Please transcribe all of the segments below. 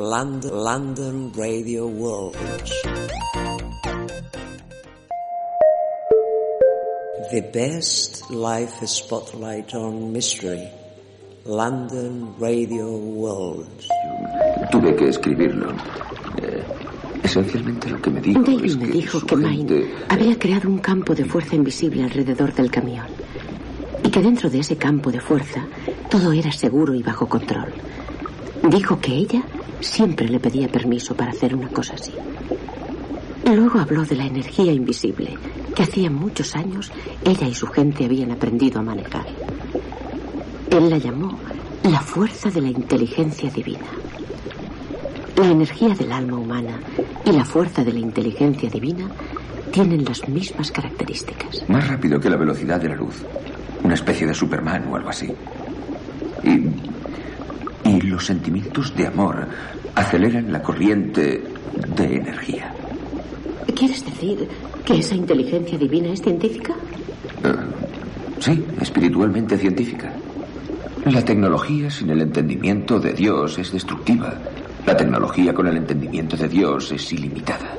London, London Radio World. The best live spotlight on mystery. London Radio World. Tuve que escribirlo. Eh, esencialmente lo que me dijo Dale es me que dijo su que gente- había creado un campo de fuerza invisible alrededor del camión. Y que dentro de ese campo de fuerza todo era seguro y bajo control. Dijo que ella siempre le pedía permiso para hacer una cosa así. Luego habló de la energía invisible que hacía muchos años ella y su gente habían aprendido a manejar. Él la llamó la fuerza de la inteligencia divina. La energía del alma humana y la fuerza de la inteligencia divina tienen las mismas características. Más rápido que la velocidad de la luz. Una especie de Superman o algo así. Y, y los sentimientos de amor aceleran la corriente de energía. ¿Quieres decir que esa inteligencia divina es científica? Eh, sí, espiritualmente científica. La tecnología sin el entendimiento de Dios es destructiva. La tecnología con el entendimiento de Dios es ilimitada.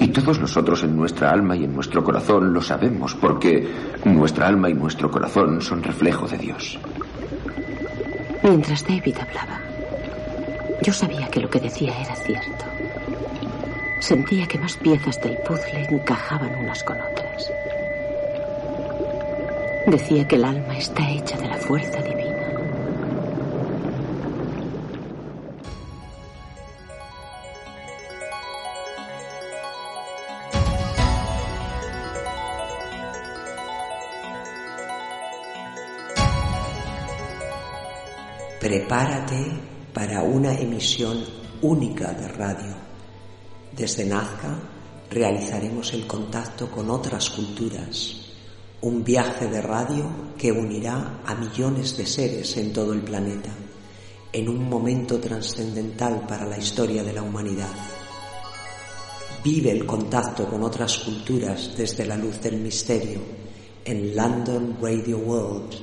Y todos nosotros en nuestra alma y en nuestro corazón lo sabemos porque nuestra alma y nuestro corazón son reflejo de Dios. Mientras David hablaba, yo sabía que lo que decía era cierto. Sentía que más piezas del puzzle encajaban unas con otras. Decía que el alma está hecha de la fuerza divina. Prepárate para una emisión única de radio. Desde Nazca realizaremos el contacto con otras culturas, un viaje de radio que unirá a millones de seres en todo el planeta, en un momento trascendental para la historia de la humanidad. Vive el contacto con otras culturas desde la luz del misterio en London Radio World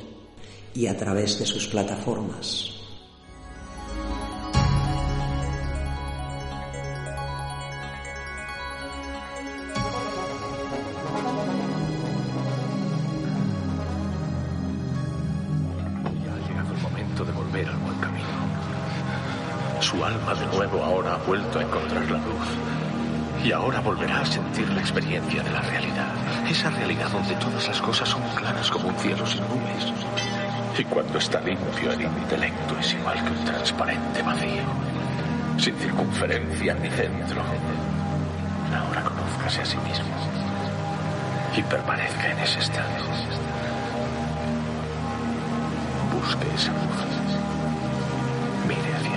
y a través de sus plataformas. Vuelto a encontrar la luz. Y ahora volverá a sentir la experiencia de la realidad. Esa realidad donde todas las cosas son claras como un cielo sin nubes. Y cuando está limpio el intelecto es igual que un transparente vacío. Sin circunferencia ni centro. Ahora conózcase a sí mismo. Y permanezca en ese estado. Busque esa luz. Mire hacia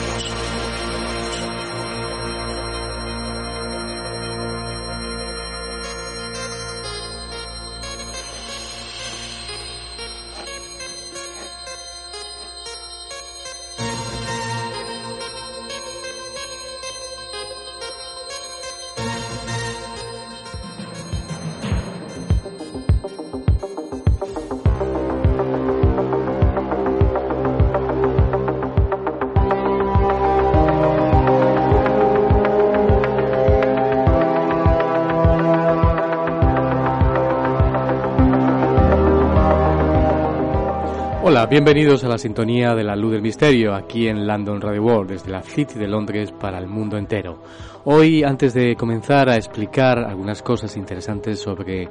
Bienvenidos a la sintonía de la luz del misterio aquí en London Radio World, desde la City de Londres para el mundo entero. Hoy, antes de comenzar a explicar algunas cosas interesantes sobre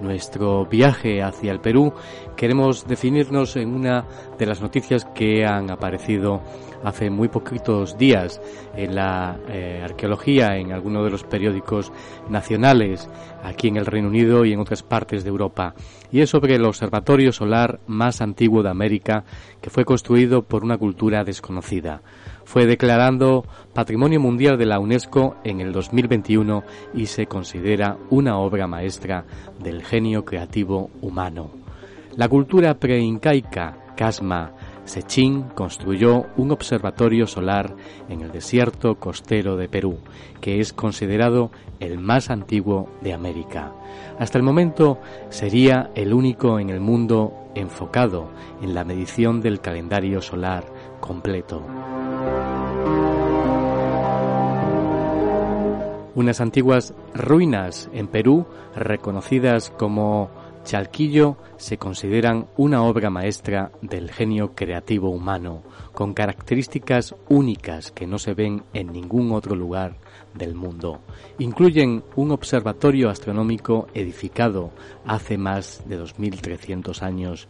nuestro viaje hacia el Perú, queremos definirnos en una de las noticias que han aparecido hace muy poquitos días en la eh, arqueología, en algunos de los periódicos nacionales aquí en el Reino Unido y en otras partes de Europa. Y es sobre el observatorio solar más antiguo de América que fue construido por una cultura desconocida. Fue declarado Patrimonio Mundial de la UNESCO en el 2021 y se considera una obra maestra del genio creativo humano. La cultura preincaica, Casma, Sechín construyó un observatorio solar en el desierto costero de Perú, que es considerado el más antiguo de América. Hasta el momento sería el único en el mundo enfocado en la medición del calendario solar completo. Unas antiguas ruinas en Perú, reconocidas como Chalquillo se consideran una obra maestra del genio creativo humano, con características únicas que no se ven en ningún otro lugar del mundo. Incluyen un observatorio astronómico edificado hace más de 2.300 años,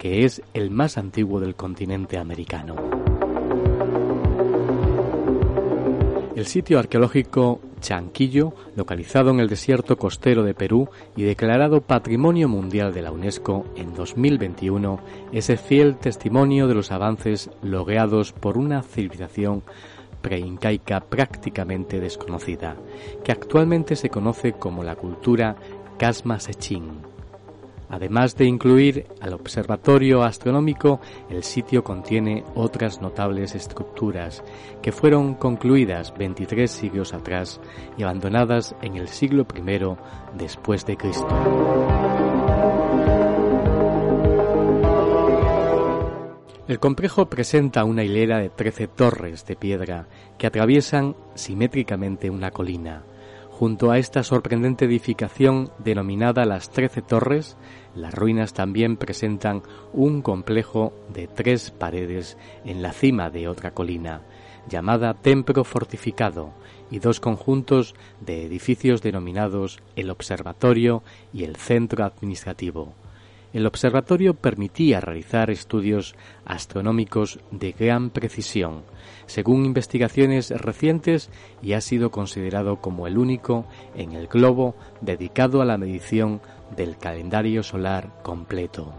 que es el más antiguo del continente americano. El sitio arqueológico Chanquillo, localizado en el desierto costero de Perú y declarado Patrimonio Mundial de la UNESCO en 2021, es el fiel testimonio de los avances logrados por una civilización preincaica prácticamente desconocida, que actualmente se conoce como la cultura Casma Sechín. Además de incluir al observatorio astronómico, el sitio contiene otras notables estructuras que fueron concluidas 23 siglos atrás y abandonadas en el siglo I después de Cristo. El complejo presenta una hilera de 13 torres de piedra que atraviesan simétricamente una colina. Junto a esta sorprendente edificación denominada las Trece Torres, las ruinas también presentan un complejo de tres paredes en la cima de otra colina, llamada Templo Fortificado, y dos conjuntos de edificios denominados el Observatorio y el Centro Administrativo. El observatorio permitía realizar estudios astronómicos de gran precisión, según investigaciones recientes, y ha sido considerado como el único en el globo dedicado a la medición del calendario solar completo.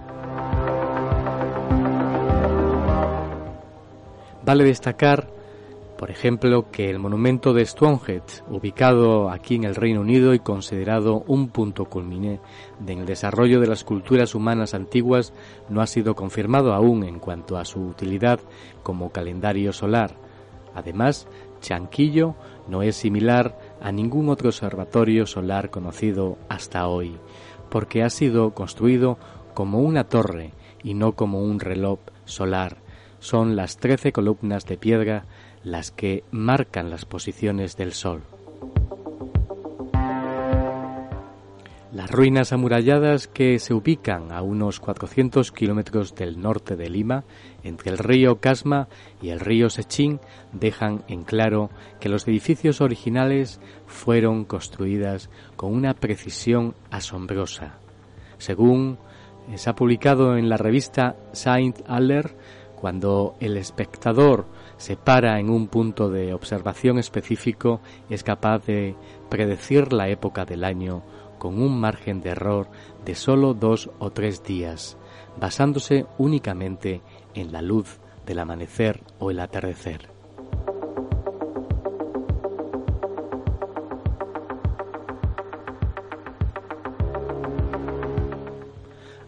Vale destacar por ejemplo, que el monumento de Stonehenge, ubicado aquí en el Reino Unido y considerado un punto culmine en el desarrollo de las culturas humanas antiguas, no ha sido confirmado aún en cuanto a su utilidad como calendario solar. Además, Chanquillo no es similar a ningún otro observatorio solar conocido hasta hoy, porque ha sido construido como una torre y no como un reloj solar. Son las trece columnas de piedra las que marcan las posiciones del Sol. Las ruinas amuralladas que se ubican a unos 400 kilómetros del norte de Lima, entre el río Casma y el río Sechín, dejan en claro que los edificios originales fueron construidas con una precisión asombrosa. Según se ha publicado en la revista Saint Aller, cuando el espectador se para en un punto de observación específico, es capaz de predecir la época del año con un margen de error de solo dos o tres días, basándose únicamente en la luz del amanecer o el atardecer.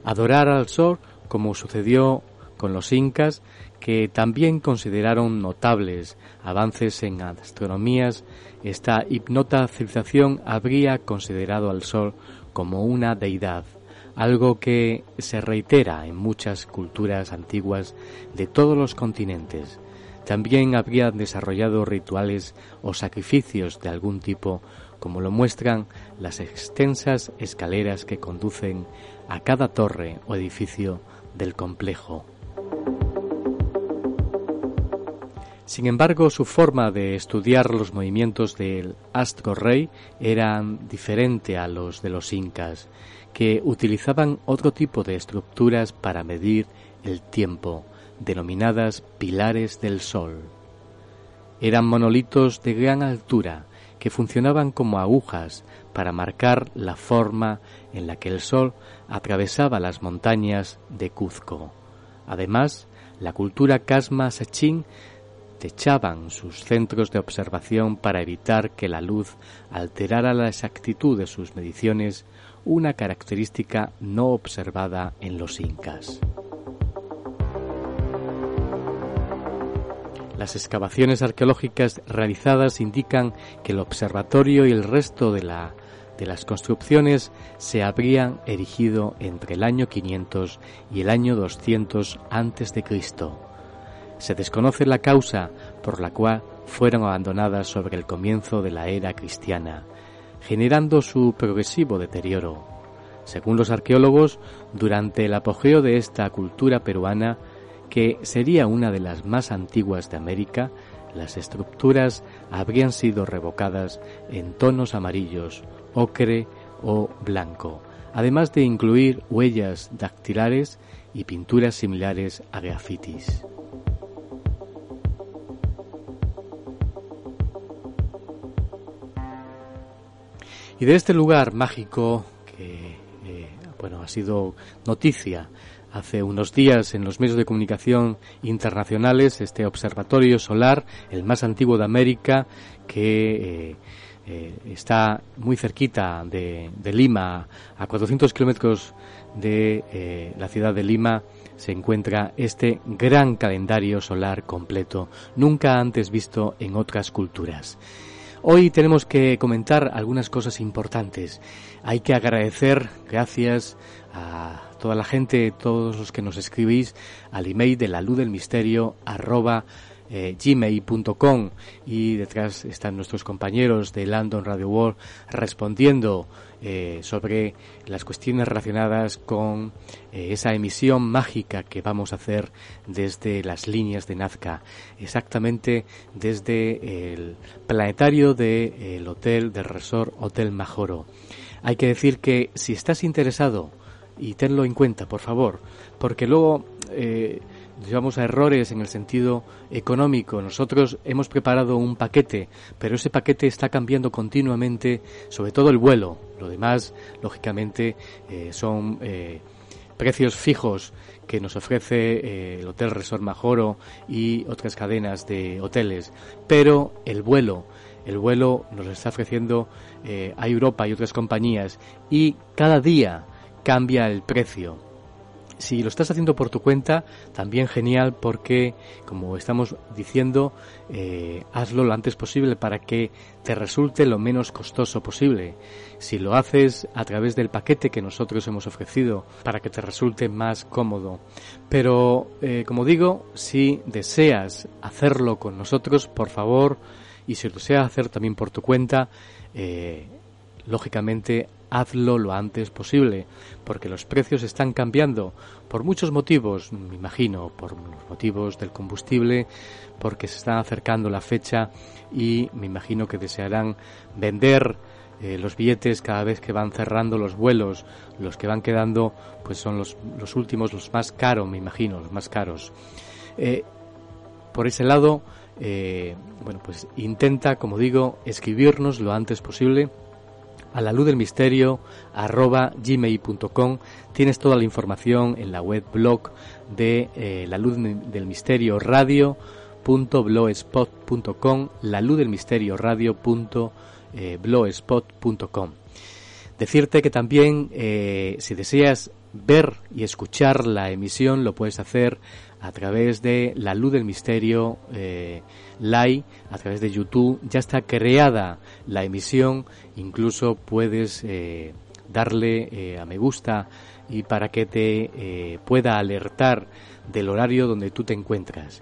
Adorar al sol, como sucedió con los incas, que también consideraron notables avances en astronomías, esta hipnota civilización habría considerado al Sol como una deidad, algo que se reitera en muchas culturas antiguas de todos los continentes. También habría desarrollado rituales o sacrificios de algún tipo, como lo muestran las extensas escaleras que conducen a cada torre o edificio del complejo Sin embargo, su forma de estudiar los movimientos del astro rey eran diferente a los de los incas, que utilizaban otro tipo de estructuras para medir el tiempo, denominadas pilares del sol. Eran monolitos de gran altura que funcionaban como agujas para marcar la forma en la que el sol atravesaba las montañas de Cuzco. Además, la cultura Casma Sechín techaban sus centros de observación para evitar que la luz alterara la exactitud de sus mediciones, una característica no observada en los incas. Las excavaciones arqueológicas realizadas indican que el observatorio y el resto de, la, de las construcciones se habrían erigido entre el año 500 y el año 200 antes de Cristo. Se desconoce la causa por la cual fueron abandonadas sobre el comienzo de la era cristiana, generando su progresivo deterioro. Según los arqueólogos, durante el apogeo de esta cultura peruana, que sería una de las más antiguas de América, las estructuras habrían sido revocadas en tonos amarillos, ocre o blanco, además de incluir huellas dactilares y pinturas similares a grafitis. Y de este lugar mágico que eh, bueno ha sido noticia hace unos días en los medios de comunicación internacionales este observatorio solar, el más antiguo de América, que eh, eh, está muy cerquita de, Lima, a 400 kilómetros de eh, la ciudad de Lima, se encuentra este gran calendario solar completo, nunca antes visto en otras culturas. Hoy tenemos que comentar algunas cosas importantes. Hay que agradecer, gracias a toda la gente, todos los que nos escribís al email de la luz del misterio arroba eh, gmail.com y detrás están nuestros compañeros de London Radio World respondiendo eh, sobre las cuestiones relacionadas con eh, esa emisión mágica que vamos a hacer desde las líneas de Nazca, exactamente desde el planetario del hotel del resort Hotel Majoro. Hay que decir que si estás interesado y tenlo en cuenta, por favor, porque luego eh, llevamos a errores en el sentido económico. Nosotros hemos preparado un paquete, pero ese paquete está cambiando continuamente, sobre todo el vuelo. Lo demás, lógicamente, eh, son eh, precios fijos que nos ofrece eh, el Hotel Resort Majoro y otras cadenas de hoteles. Pero el vuelo, el vuelo nos está ofreciendo a Europa y otras compañías y cada día cambia el precio. Si lo estás haciendo por tu cuenta, también genial porque, como estamos diciendo, eh, hazlo lo antes posible para que te resulte lo menos costoso posible. Si lo haces a través del paquete que nosotros hemos ofrecido para que te resulte más cómodo. Pero, eh, como digo, si deseas hacerlo con nosotros, por favor, y si lo deseas hacer también por tu cuenta, eh, lógicamente hazlo lo antes posible, porque los precios están cambiando por muchos motivos, me imagino, por los motivos del combustible, porque se está acercando la fecha y me imagino que desearán vender eh, los billetes cada vez que van cerrando los vuelos, los que van quedando pues son los, los últimos, los más caros, me imagino, los más caros. Eh, por ese lado, eh, bueno, pues intenta, como digo, escribirnos lo antes posible a la luz del misterio arroba gmail.com tienes toda la información en la web blog de eh, la luz del misterio radio la luz del misterio radio eh, decirte que también eh, si deseas ver y escuchar la emisión lo puedes hacer a través de La Luz del Misterio Live, a través de YouTube. Ya está creada la emisión, incluso puedes eh, darle eh, a me gusta y para que te eh, pueda alertar del horario donde tú te encuentras.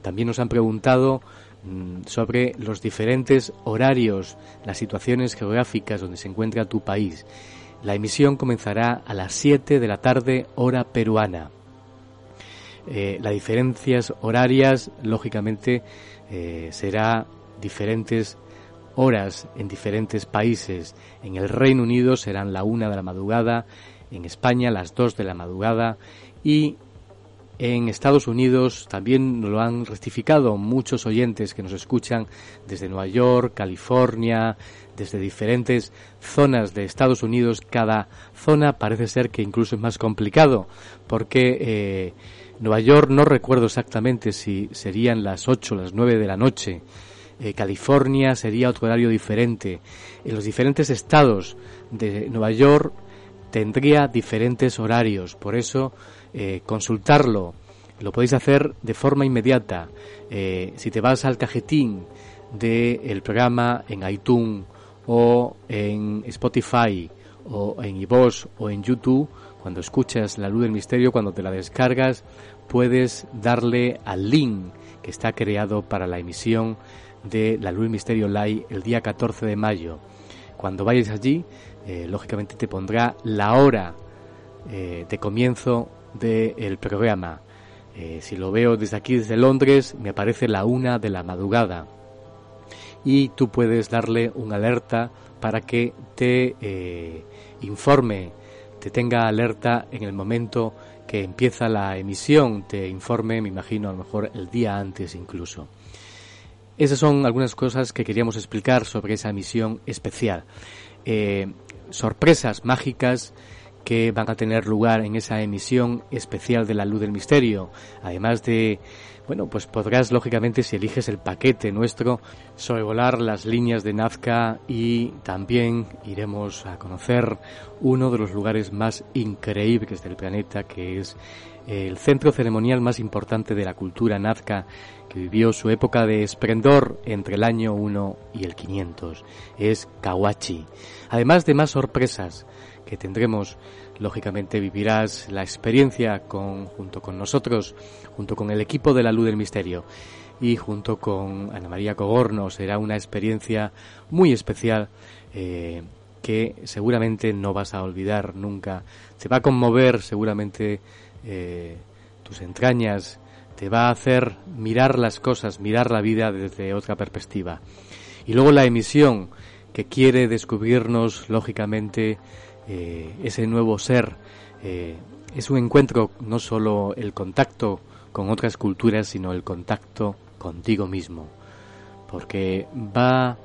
también nos han preguntado mm, sobre los diferentes horarios, las situaciones geográficas donde se encuentra tu país. La emisión comenzará a las 7 de la tarde hora peruana. Eh, las diferencias horarias, lógicamente, eh, será diferentes horas en diferentes países. En el Reino Unido serán la una de la madrugada, en España las dos de la madrugada y en Estados Unidos también lo han rectificado muchos oyentes que nos escuchan desde Nueva York, California, desde diferentes zonas de Estados Unidos. Cada zona parece ser que incluso es más complicado porque eh, Nueva York no recuerdo exactamente si serían las 8 o las 9 de la noche. Eh, California sería otro horario diferente. En los diferentes estados de Nueva York tendría diferentes horarios. Por eso eh, consultarlo. Lo podéis hacer de forma inmediata. Eh, si te vas al cajetín del programa en iTunes o en Spotify o en iVoox o en YouTube, cuando escuchas La Luz del Misterio, cuando te la descargas, puedes darle al link que está creado para la emisión de La Luz Misterio Live el día 14 de mayo. Cuando vayas allí, eh, lógicamente te pondrá la hora de comienzo del programa. Eh, si lo veo desde aquí, desde Londres, me aparece la una de la madrugada. Y tú puedes darle una alerta para que te eh, informe, te tenga alerta en el momento que empieza la emisión, te informe, me imagino, a lo mejor el día antes incluso. Esas son algunas cosas que queríamos explicar sobre esa emisión especial. Eh, sorpresas mágicas que van a tener lugar en esa emisión especial de la luz del misterio. Además de, bueno, pues podrás lógicamente si eliges el paquete nuestro sobrevolar las líneas de Nazca y también iremos a conocer uno de los lugares más increíbles del planeta que es el centro ceremonial más importante de la cultura nazca que vivió su época de esplendor entre el año 1 y el 500. Es Kawachi. Además de más sorpresas, que tendremos. Lógicamente vivirás la experiencia con, junto con nosotros, junto con el equipo de la Luz del Misterio y junto con Ana María Cogorno. Será una experiencia muy especial eh, que seguramente no vas a olvidar nunca. Te va a conmover seguramente eh, tus entrañas, te va a hacer mirar las cosas, mirar la vida desde otra perspectiva. Y luego la emisión que quiere descubrirnos, lógicamente, eh, ese nuevo ser. Eh, es un encuentro, no solo el contacto con otras culturas, sino el contacto contigo mismo. Porque va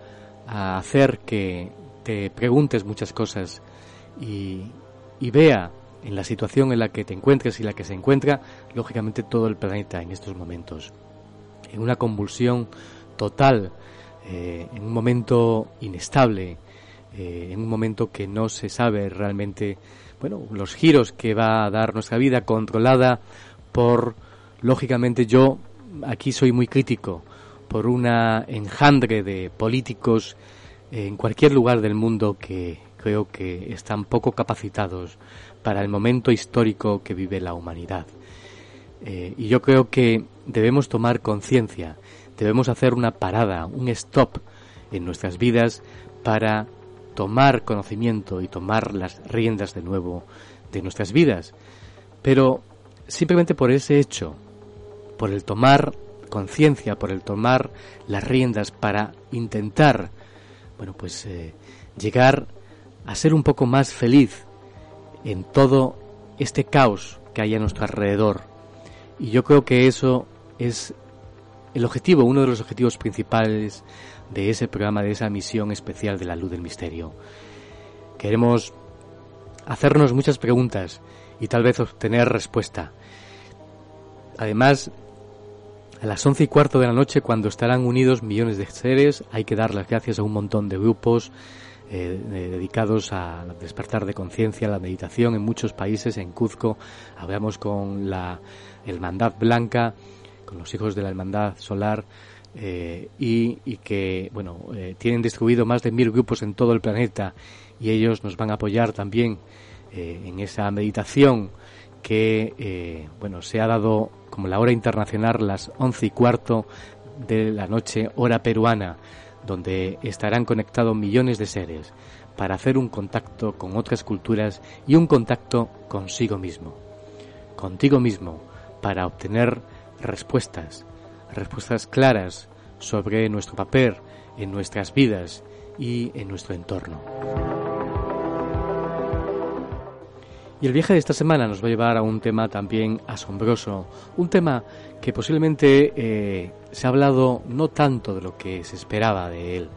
a hacer que te preguntes muchas cosas y, vea en la situación en la que te encuentres y la que se encuentra, lógicamente, todo el planeta en estos momentos. En una convulsión total, eh, en un momento inestable, eh, en un momento que no se sabe realmente, bueno, los giros que va a dar nuestra vida, controlada por, lógicamente yo aquí soy muy crítico, por una enjandre de políticos en cualquier lugar del mundo que creo que están poco capacitados para el momento histórico que vive la humanidad. Eh, y yo creo que debemos tomar conciencia, debemos hacer una parada, un stop en nuestras vidas para tomar conocimiento y tomar las riendas de nuevo de nuestras vidas. Pero simplemente por ese hecho, por el tomar conciencia, por el tomar las riendas para intentar, bueno, pues eh, llegar a ser un poco más feliz en todo este caos que hay a nuestro alrededor. Y yo creo que eso es el objetivo, uno de los objetivos principales de ese programa, de esa misión especial de la luz del misterio. Queremos hacernos muchas preguntas y tal vez obtener respuesta. Además, a las once y cuarto de la noche, cuando estarán unidos millones de seres, hay que dar las gracias a un montón de grupos eh, dedicados a despertar de conciencia, la meditación en muchos países. En Cuzco hablamos con la Hermandad Blanca, con los hijos de la Hermandad Solar, eh, y, que bueno eh, tienen distribuido más de mil grupos en todo el planeta y ellos nos van a apoyar también eh, en esa meditación que bueno se ha dado como la hora internacional las once y cuarto de la noche hora peruana donde estarán conectados millones de seres para hacer un contacto con otras culturas y un contacto consigo mismo contigo mismo para obtener respuestas, respuestas claras sobre nuestro papel en nuestras vidas y en nuestro entorno. Y el viaje de esta semana nos va a llevar a un tema también asombroso, un tema que posiblemente eh, se ha hablado no tanto de lo que se esperaba de él.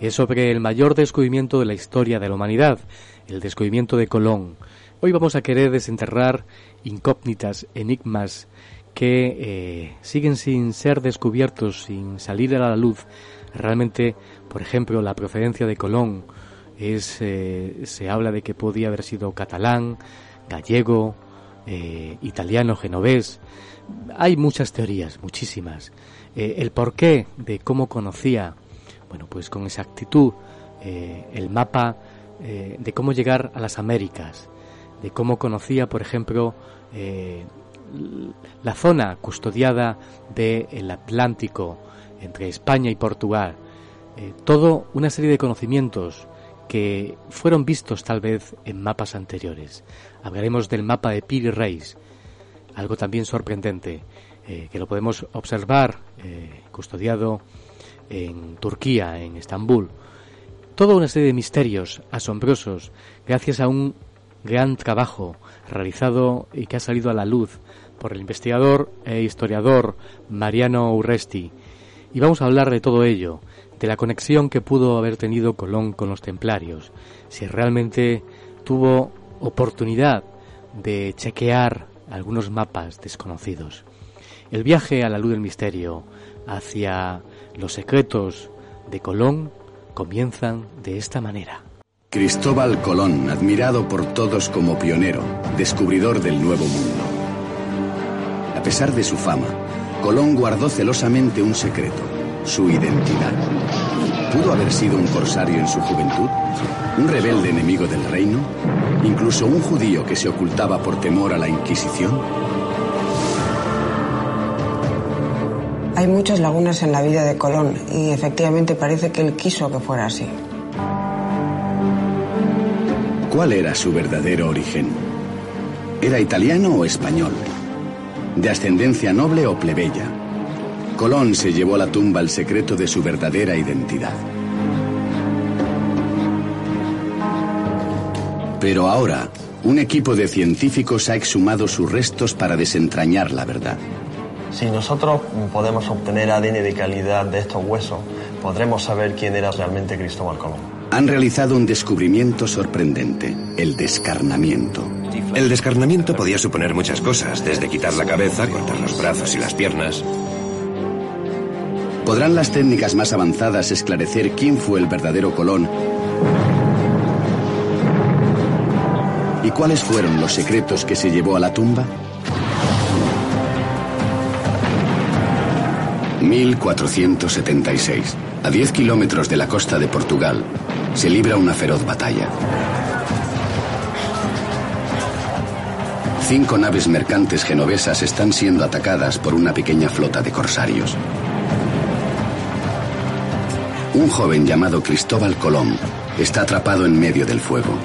Es sobre el mayor descubrimiento de la historia de la humanidad, el descubrimiento de Colón. Hoy vamos a querer desenterrar incógnitas, enigmas que eh, siguen sin ser descubiertos, sin salir a la luz. Realmente, por ejemplo, la procedencia de Colón, es, eh, se habla de que podía haber sido catalán, gallego, eh, italiano, genovés. Hay muchas teorías, muchísimas. El porqué de cómo conocía, bueno, pues con exactitud, el mapa de cómo llegar a las Américas, de cómo conocía, por ejemplo, la zona custodiada del Atlántico entre España y Portugal. todo una serie de conocimientos que fueron vistos tal vez en mapas anteriores. Hablaremos del mapa de Piri Reis, algo también sorprendente, eh, que lo podemos observar eh, custodiado en Turquía, en Estambul. Toda una serie de misterios asombrosos gracias a un gran trabajo realizado y que ha salido a la luz por el investigador e historiador Mariano Urresti. Y vamos a hablar de todo ello, de la conexión que pudo haber tenido Colón con los templarios, si realmente tuvo oportunidad de chequear algunos mapas desconocidos. El viaje a la luz del misterio hacia los secretos de Colón comienzan de esta manera. Cristóbal Colón, admirado por todos como pionero, descubridor del Nuevo Mundo. A pesar de su fama, Colón guardó celosamente un secreto su identidad. ¿Pudo haber sido un corsario en su juventud? ¿Un rebelde enemigo del reino? ¿Incluso un judío que se ocultaba por temor a la Inquisición? Hay muchas lagunas en la vida de Colón y efectivamente parece que él quiso que fuera así. ¿Cuál era su verdadero origen? ¿Era italiano o español? ¿De ascendencia noble o plebeya? Colón se llevó a la tumba el secreto de su verdadera identidad. Pero ahora, un equipo de científicos ha exhumado sus restos para desentrañar la verdad. Si nosotros podemos obtener ADN de calidad de estos huesos, podremos saber quién era realmente Cristóbal Colón. Han realizado un descubrimiento sorprendente, el descarnamiento. El descarnamiento podía suponer muchas cosas, desde quitar la cabeza, cortar los brazos y las piernas, ¿Podrán las técnicas más avanzadas esclarecer quién fue el verdadero Colón? ¿Y cuáles fueron los secretos que se llevó a la tumba? 1476. A 10 kilómetros de la costa de Portugal, se libra una feroz batalla. Cinco naves mercantes genovesas están siendo atacadas por una pequeña flota de corsarios. Un joven llamado Cristóbal Colón está atrapado en medio del fuego.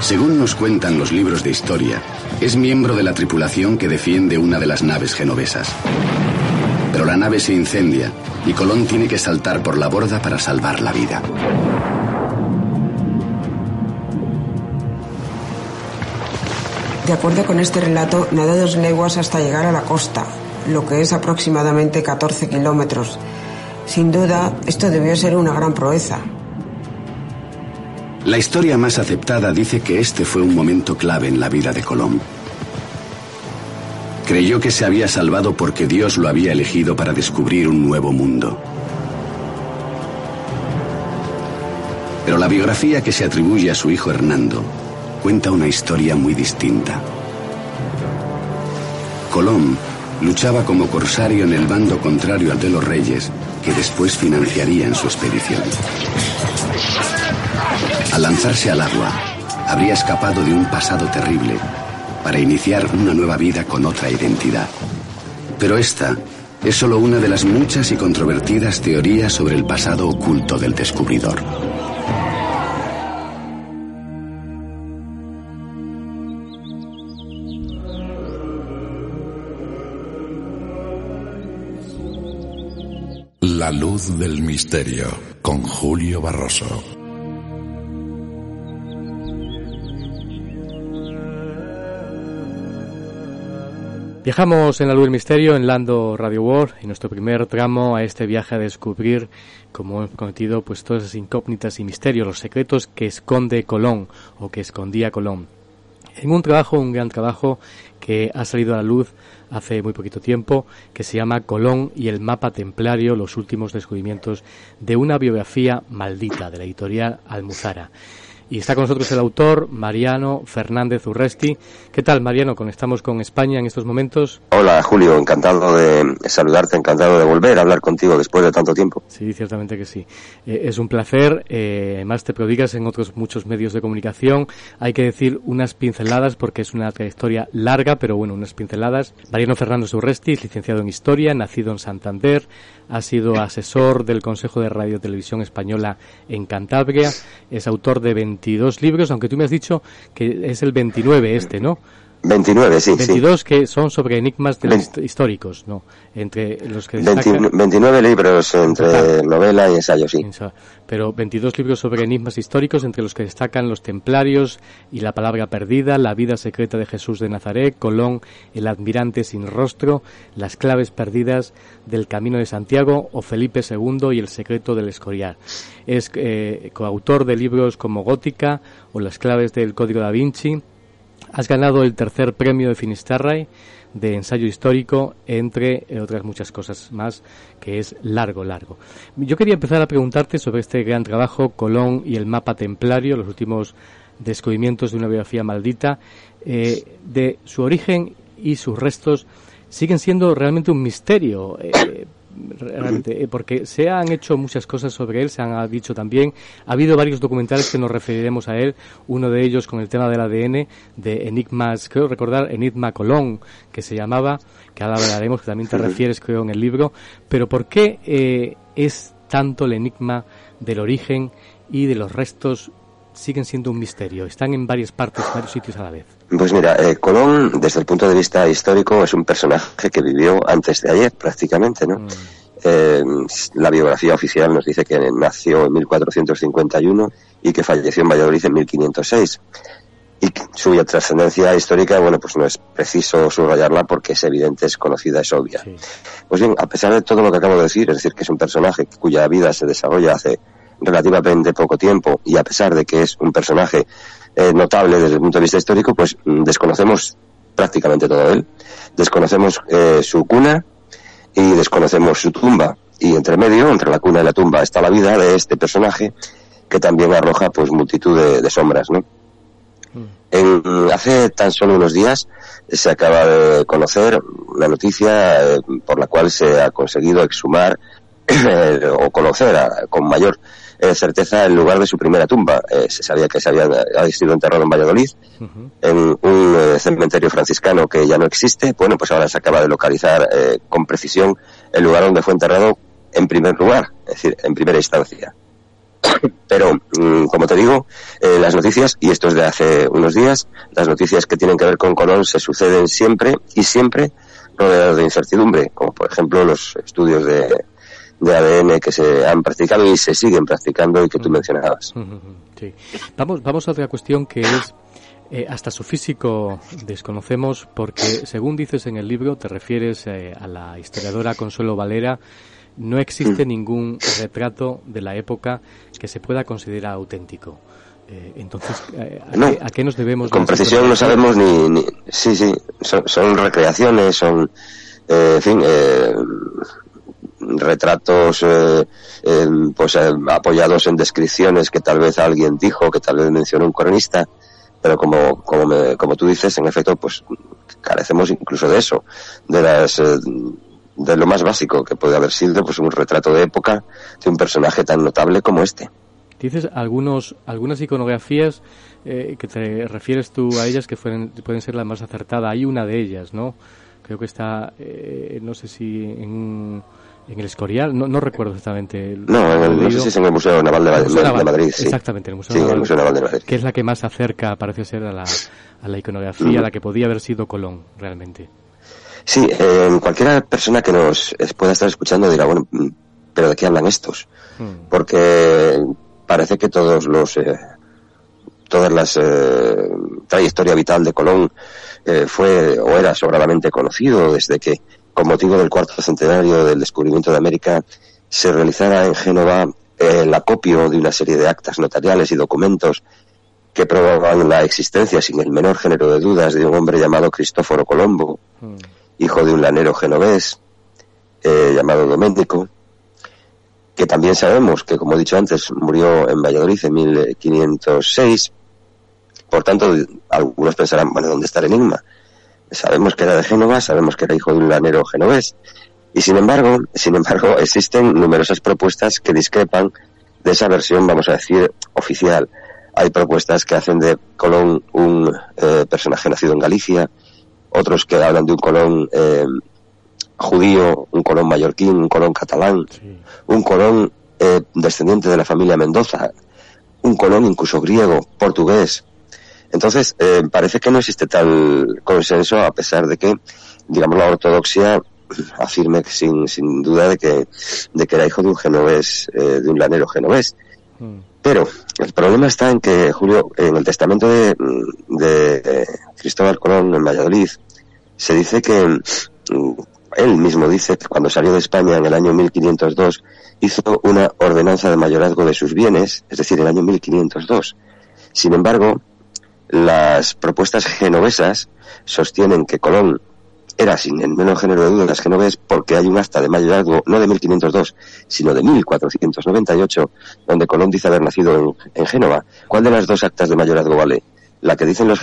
Según nos cuentan los libros de historia, es miembro de la tripulación que defiende una de las naves genovesas. Pero la nave se incendia y Colón tiene que saltar por la borda para salvar la vida. De acuerdo con este relato, nada dos leguas hasta llegar a la costa, lo que es aproximadamente 14 kilómetros. Sin duda, esto debió ser una gran proeza. La historia más aceptada dice que este fue un momento clave en la vida de Colón. Creyó que se había salvado porque Dios lo había elegido para descubrir un nuevo mundo. Pero la biografía que se atribuye a su hijo Hernando cuenta una historia muy distinta. Colón luchaba como corsario en el bando contrario al de los reyes, que después financiarían su expedición. Al lanzarse al agua, habría escapado de un pasado terrible para iniciar una nueva vida con otra identidad. Pero esta es solo una de las muchas y controvertidas teorías sobre el pasado oculto del descubridor. La luz del misterio con Julio Barroso. Viajamos en la luz del misterio en Lando Radio World y nuestro primer tramo a este viaje a descubrir, como hemos cometido, pues todas esas incógnitas y misterios, los secretos que esconde Colón o que escondía Colón. En un trabajo, un gran trabajo que ha salido a la luz hace muy poquito tiempo, que se llama Colón y el mapa templario, los últimos descubrimientos de una biografía maldita de la editorial Almuzara. Y está con nosotros el autor, Mariano Fernández Urresti. ¿Qué tal, Mariano? Conectamos con España en estos momentos. Hola, Julio. Encantado de saludarte, encantado de volver a hablar contigo después de tanto tiempo. Sí, ciertamente que sí. Eh, es un placer. Eh, además, te prodigas en otros muchos medios de comunicación. Hay que decir unas pinceladas porque es una trayectoria larga, pero bueno, unas pinceladas. Mariano Fernández Urresti es licenciado en Historia, nacido en Santander, ha sido asesor del Consejo de Radio Televisión Española en Cantabria, es autor de 22 libros, aunque tú me has dicho que es el 29 este, ¿no? 29, sí. 22 que son sobre enigmas históricos, ¿no? Entre los que 29 libros entre novela y ensayo, sí. Pero 22 libros sobre enigmas históricos, entre los que destacan Los Templarios y La Palabra Perdida, La Vida Secreta de Jesús de Nazaret, Colón, El Admirante Sin Rostro, Las Claves Perdidas del Camino de Santiago o Felipe II y El Secreto del Escorial. Es eh, coautor de libros como Gótica o Las Claves del Código da Vinci, Has ganado el tercer premio de Finisterrae de ensayo histórico, entre otras muchas cosas más, que es largo, largo. Yo quería empezar a preguntarte sobre este gran trabajo, Colón y el mapa templario, los últimos descubrimientos de una biografía maldita, eh, de su origen y sus restos siguen siendo realmente un misterio. Eh, realmente, eh, porque se han hecho muchas cosas sobre él, se han dicho también, ha habido varios documentales que nos referiremos a él, uno de ellos con el tema del ADN, de Enigmas, creo recordar, Enigma Colón, que se llamaba, que ahora hablaremos, que también te refieres, creo, en el libro, pero ¿por qué eh, es tanto el enigma del origen y de los restos siguen siendo un misterio. Están en varias partes, varios sitios a la vez. Pues mira, eh, Colón, desde el punto de vista histórico, es un personaje que vivió antes de ayer, prácticamente, ¿no? Mm. Eh, la biografía oficial nos dice que nació en 1451 y que falleció en Valladolid en 1506. Y su trascendencia histórica, bueno, pues no es preciso subrayarla porque es evidente, es conocida, es obvia. Pues bien, a pesar de todo lo que acabo de decir, es decir, que es un personaje cuya vida se desarrolla hace relativamente poco tiempo y a pesar de que es un personaje eh, notable desde el punto de vista histórico, pues mm, desconocemos prácticamente todo él. Desconocemos eh, su cuna y desconocemos su tumba. Y entre medio, entre la cuna y la tumba, está la vida de este personaje que también arroja pues multitud de, sombras, ¿no? Mm. En, hace tan solo unos días se acaba de conocer la noticia eh, por la cual se ha conseguido exhumar o conocer con mayor eh, certeza el lugar de su primera tumba. Eh, se sabía que se había, sido enterrado en Valladolid, en un eh, cementerio franciscano que ya no existe. Bueno, pues ahora se acaba de localizar con precisión el lugar donde fue enterrado en primer lugar, es decir, en primera instancia. Pero, mm, como te digo, las noticias, y esto es de hace unos días, las noticias que tienen que ver con Colón se suceden siempre y siempre rodeadas de incertidumbre, como por ejemplo los estudios de, de ADN que se han practicado y se siguen practicando y que tú mencionabas. Sí. Vamos, vamos a otra cuestión que es eh, hasta su físico desconocemos porque, según dices en el libro, te refieres eh, a la historiadora Consuelo Valera, no existe mm. ningún retrato de la época que se pueda considerar auténtico. Eh, entonces, ¿a, qué, nos debemos? Con precisión no sabemos ni, ni sí, sí, son, son recreaciones, son, en fin, retratos eh, pues eh, apoyados en descripciones que tal vez alguien dijo, que tal vez mencionó un cronista, pero como como, como tú dices, en efecto, pues carecemos incluso de eso, de las eh, de lo más básico que puede haber sido pues un retrato de época de un personaje tan notable como este. Dices algunos algunas iconografías que te refieres tú a ellas que pueden, ser las más acertadas. Hay una de ellas, ¿no? Creo que está, no sé si en en el Escorial, no, no recuerdo exactamente. no, en no sé si es en el Museo Naval de, Madrid. Sí. Exactamente, el Museo, Naval, de Madrid. Que es la que más acerca, parece ser, a la, a la iconografía, a la que podía haber sido Colón, realmente. Sí, eh, cualquiera persona que nos pueda estar escuchando dirá, bueno, mm, pero ¿de qué hablan estos? Hmm. Porque parece que todos los eh, todas las eh, trayectoria vital de Colón eh, fue o era sobradamente conocido desde que con motivo del cuarto centenario del descubrimiento de América se realizara en Génova el acopio de una serie de actas notariales y documentos que probaban la existencia sin el menor género de dudas de un hombre llamado Cristóforo Colombo, hmm. hijo de un lanero genovés eh, llamado Doménico, que también sabemos que, como he dicho antes, murió en Valladolid en 1506. Por tanto, algunos pensarán, bueno, ¿dónde está el enigma? Sabemos que era de Génova, sabemos que era hijo de un lanero genovés. Y sin embargo, sin embargo, existen numerosas propuestas que discrepan de esa versión, vamos a decir, oficial. Hay propuestas que hacen de Colón un eh, personaje nacido en Galicia, otros que hablan de un Colón eh, judío, un Colón mallorquín, un Colón catalán, un Colón eh, descendiente de la familia Mendoza, un Colón incluso griego, portugués. Entonces, eh, parece que no existe tal consenso a pesar de que, digamos, la ortodoxia afirme sin, sin duda de que, de que era hijo de un genovés, eh, de un lanero genovés. Hmm. Pero el problema está en que, Julio, en el testamento de, de Cristóbal Colón en Valladolid, se dice que él mismo dice que cuando salió de España en el año 1502 hizo una ordenanza de mayorazgo de sus bienes, es decir, el año 1502. Sin embargo, las propuestas genovesas sostienen que Colón era sin el menor género de dudas genovés porque hay un acta de mayorazgo no de 1502, sino de 1498, donde Colón dice haber nacido en, en Génova. ¿Cuál de las dos actas de mayorazgo vale? la que dicen los,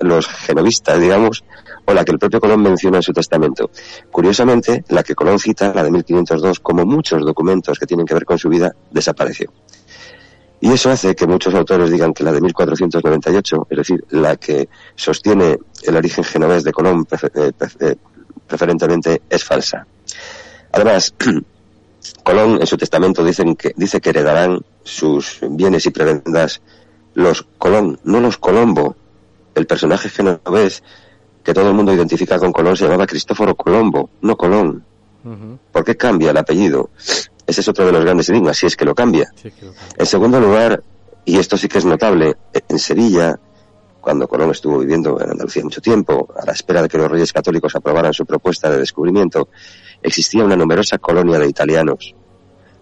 los genovistas, digamos, o la que el propio Colón menciona en su testamento. Curiosamente, la que Colón cita, la de 1502, como muchos documentos que tienen que ver con su vida, desapareció. Y eso hace que muchos autores digan que la de 1498, es decir, la que sostiene el origen genovés de Colón eh, eh, preferentemente, es falsa. Además, Colón en su testamento dicen que, dice que heredarán sus bienes y prebendas los Colón, no los Colombo. El personaje genovés que todo el mundo identifica con Colón se llamaba Cristóforo Colombo, no Colón. ¿Por qué cambia el apellido? Ese es otro de los grandes enigmas, si es que lo cambia. En segundo lugar, y esto sí que es notable, en Sevilla, cuando Colón estuvo viviendo en Andalucía mucho tiempo, a la espera de que los reyes católicos aprobaran su propuesta de descubrimiento, existía una numerosa colonia de italianos.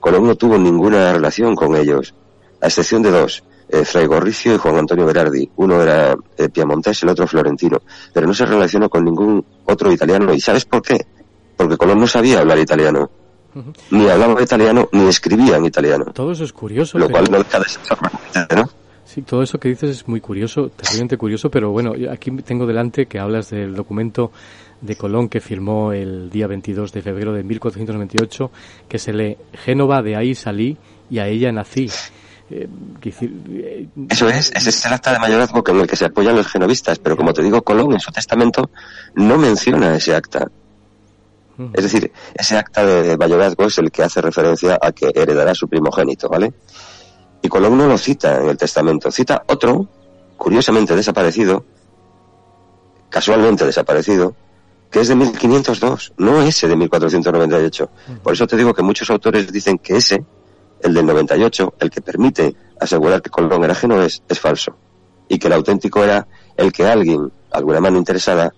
Colón no tuvo ninguna relación con ellos, a excepción de dos, eh, Fray Gorricio y Juan Antonio Berardi. Uno era eh, piamontés, el otro florentino. Pero no se relacionó con ningún otro italiano. ¿Y sabes por qué? Porque Colón no sabía hablar italiano. Ni hablaba italiano, ni escribía en italiano. Todo eso es curioso. Lo cual no deja de ser ¿no? Sí, todo eso que dices es muy curioso, terriblemente curioso, pero bueno, aquí tengo delante que hablas del documento de Colón que firmó el día 22 de febrero de 1498, que se lee Génova, de ahí salí y a ella nací. Eh, eh, Eso es, ese es el acta de mayorazgo en el que se apoyan los genovistas, pero como te digo, Colón en su testamento no menciona ese acta. Es decir, ese acta de mayorazgo es el que hace referencia a que heredará su primogénito, ¿vale? Y Colón no lo cita en el testamento, cita otro, curiosamente desaparecido, casualmente desaparecido, que es de 1502, no ese de 1498. Por eso te digo que muchos autores dicen que ese el del 98, el que permite asegurar que Colón era genovés, es falso. Y que el auténtico era el que alguien, alguna mano interesada,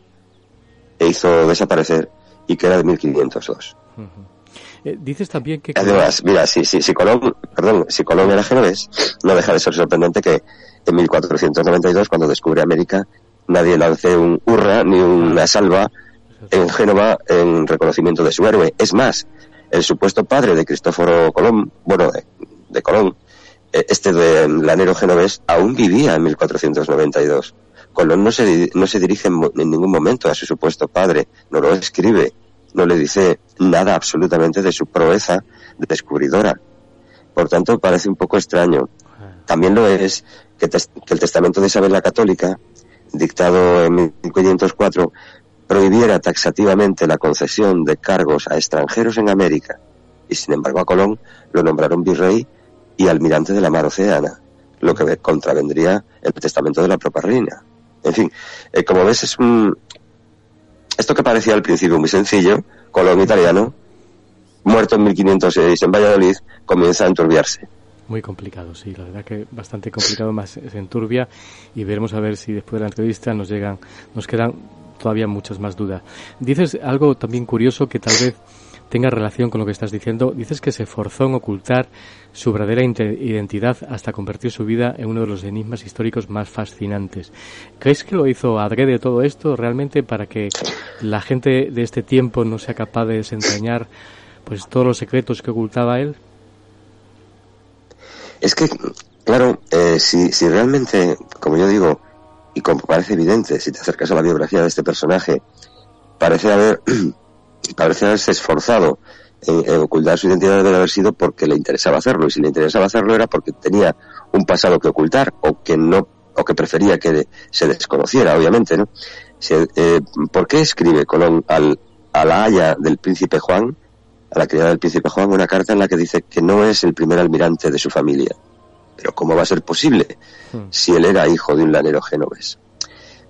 hizo desaparecer y que era de 1502. Eh, dices también que... Además, mira, si, si, si, Colón, perdón, si Colón era genovés, no deja de ser sorprendente que en 1492, cuando descubre América, nadie lance un hurra ni una salva en Génova en reconocimiento de su héroe. Es más, el supuesto padre de Cristóforo Colón, bueno, de, Colón, eh, este de lanero genovés, aún vivía en 1492. Colón no se, no se dirige en, ningún momento a su supuesto padre, no lo escribe, no le dice nada absolutamente de su proeza de descubridora. Por tanto, parece un poco extraño. También lo es que, el testamento de Isabel la Católica, dictado en 1504, prohibiera taxativamente la concesión de cargos a extranjeros en América, y sin embargo a Colón lo nombraron virrey y almirante de la mar Oceana, lo que contravendría el testamento de la propia reina. En fin, eh, como ves es un... Esto que parecía al principio muy sencillo, Colón italiano, muerto en 1506 en Valladolid, comienza a enturbiarse. Muy complicado, sí, la verdad que bastante complicado, más se enturbia y veremos a ver si después de la entrevista nos llegan, nos quedan todavía muchas más dudas. Dices algo también curioso que tal vez tenga relación con lo que estás diciendo. Dices que se forzó en ocultar su verdadera identidad hasta convertir su vida en uno de los enigmas históricos más fascinantes. ¿Crees que lo hizo adrede todo esto realmente para que la gente de este tiempo no sea capaz de desentrañar pues todos los secretos que ocultaba él? Es que, claro, eh, si, si realmente, como yo digo, y como parece evidente, si te acercas a la biografía de este personaje, parece haber, parece haberse esforzado en, ocultar su identidad debe haber sido porque le interesaba hacerlo. Y si le interesaba hacerlo era porque tenía un pasado que ocultar o que no o que prefería que se desconociera, obviamente, ¿no? Eh, ¿Por qué escribe Colón al, a la haya del príncipe Juan, a la criada del príncipe Juan, una carta en la que dice que no es el primer almirante de su familia? Pero ¿cómo va a ser posible hmm. si él era hijo de un lanero genovés?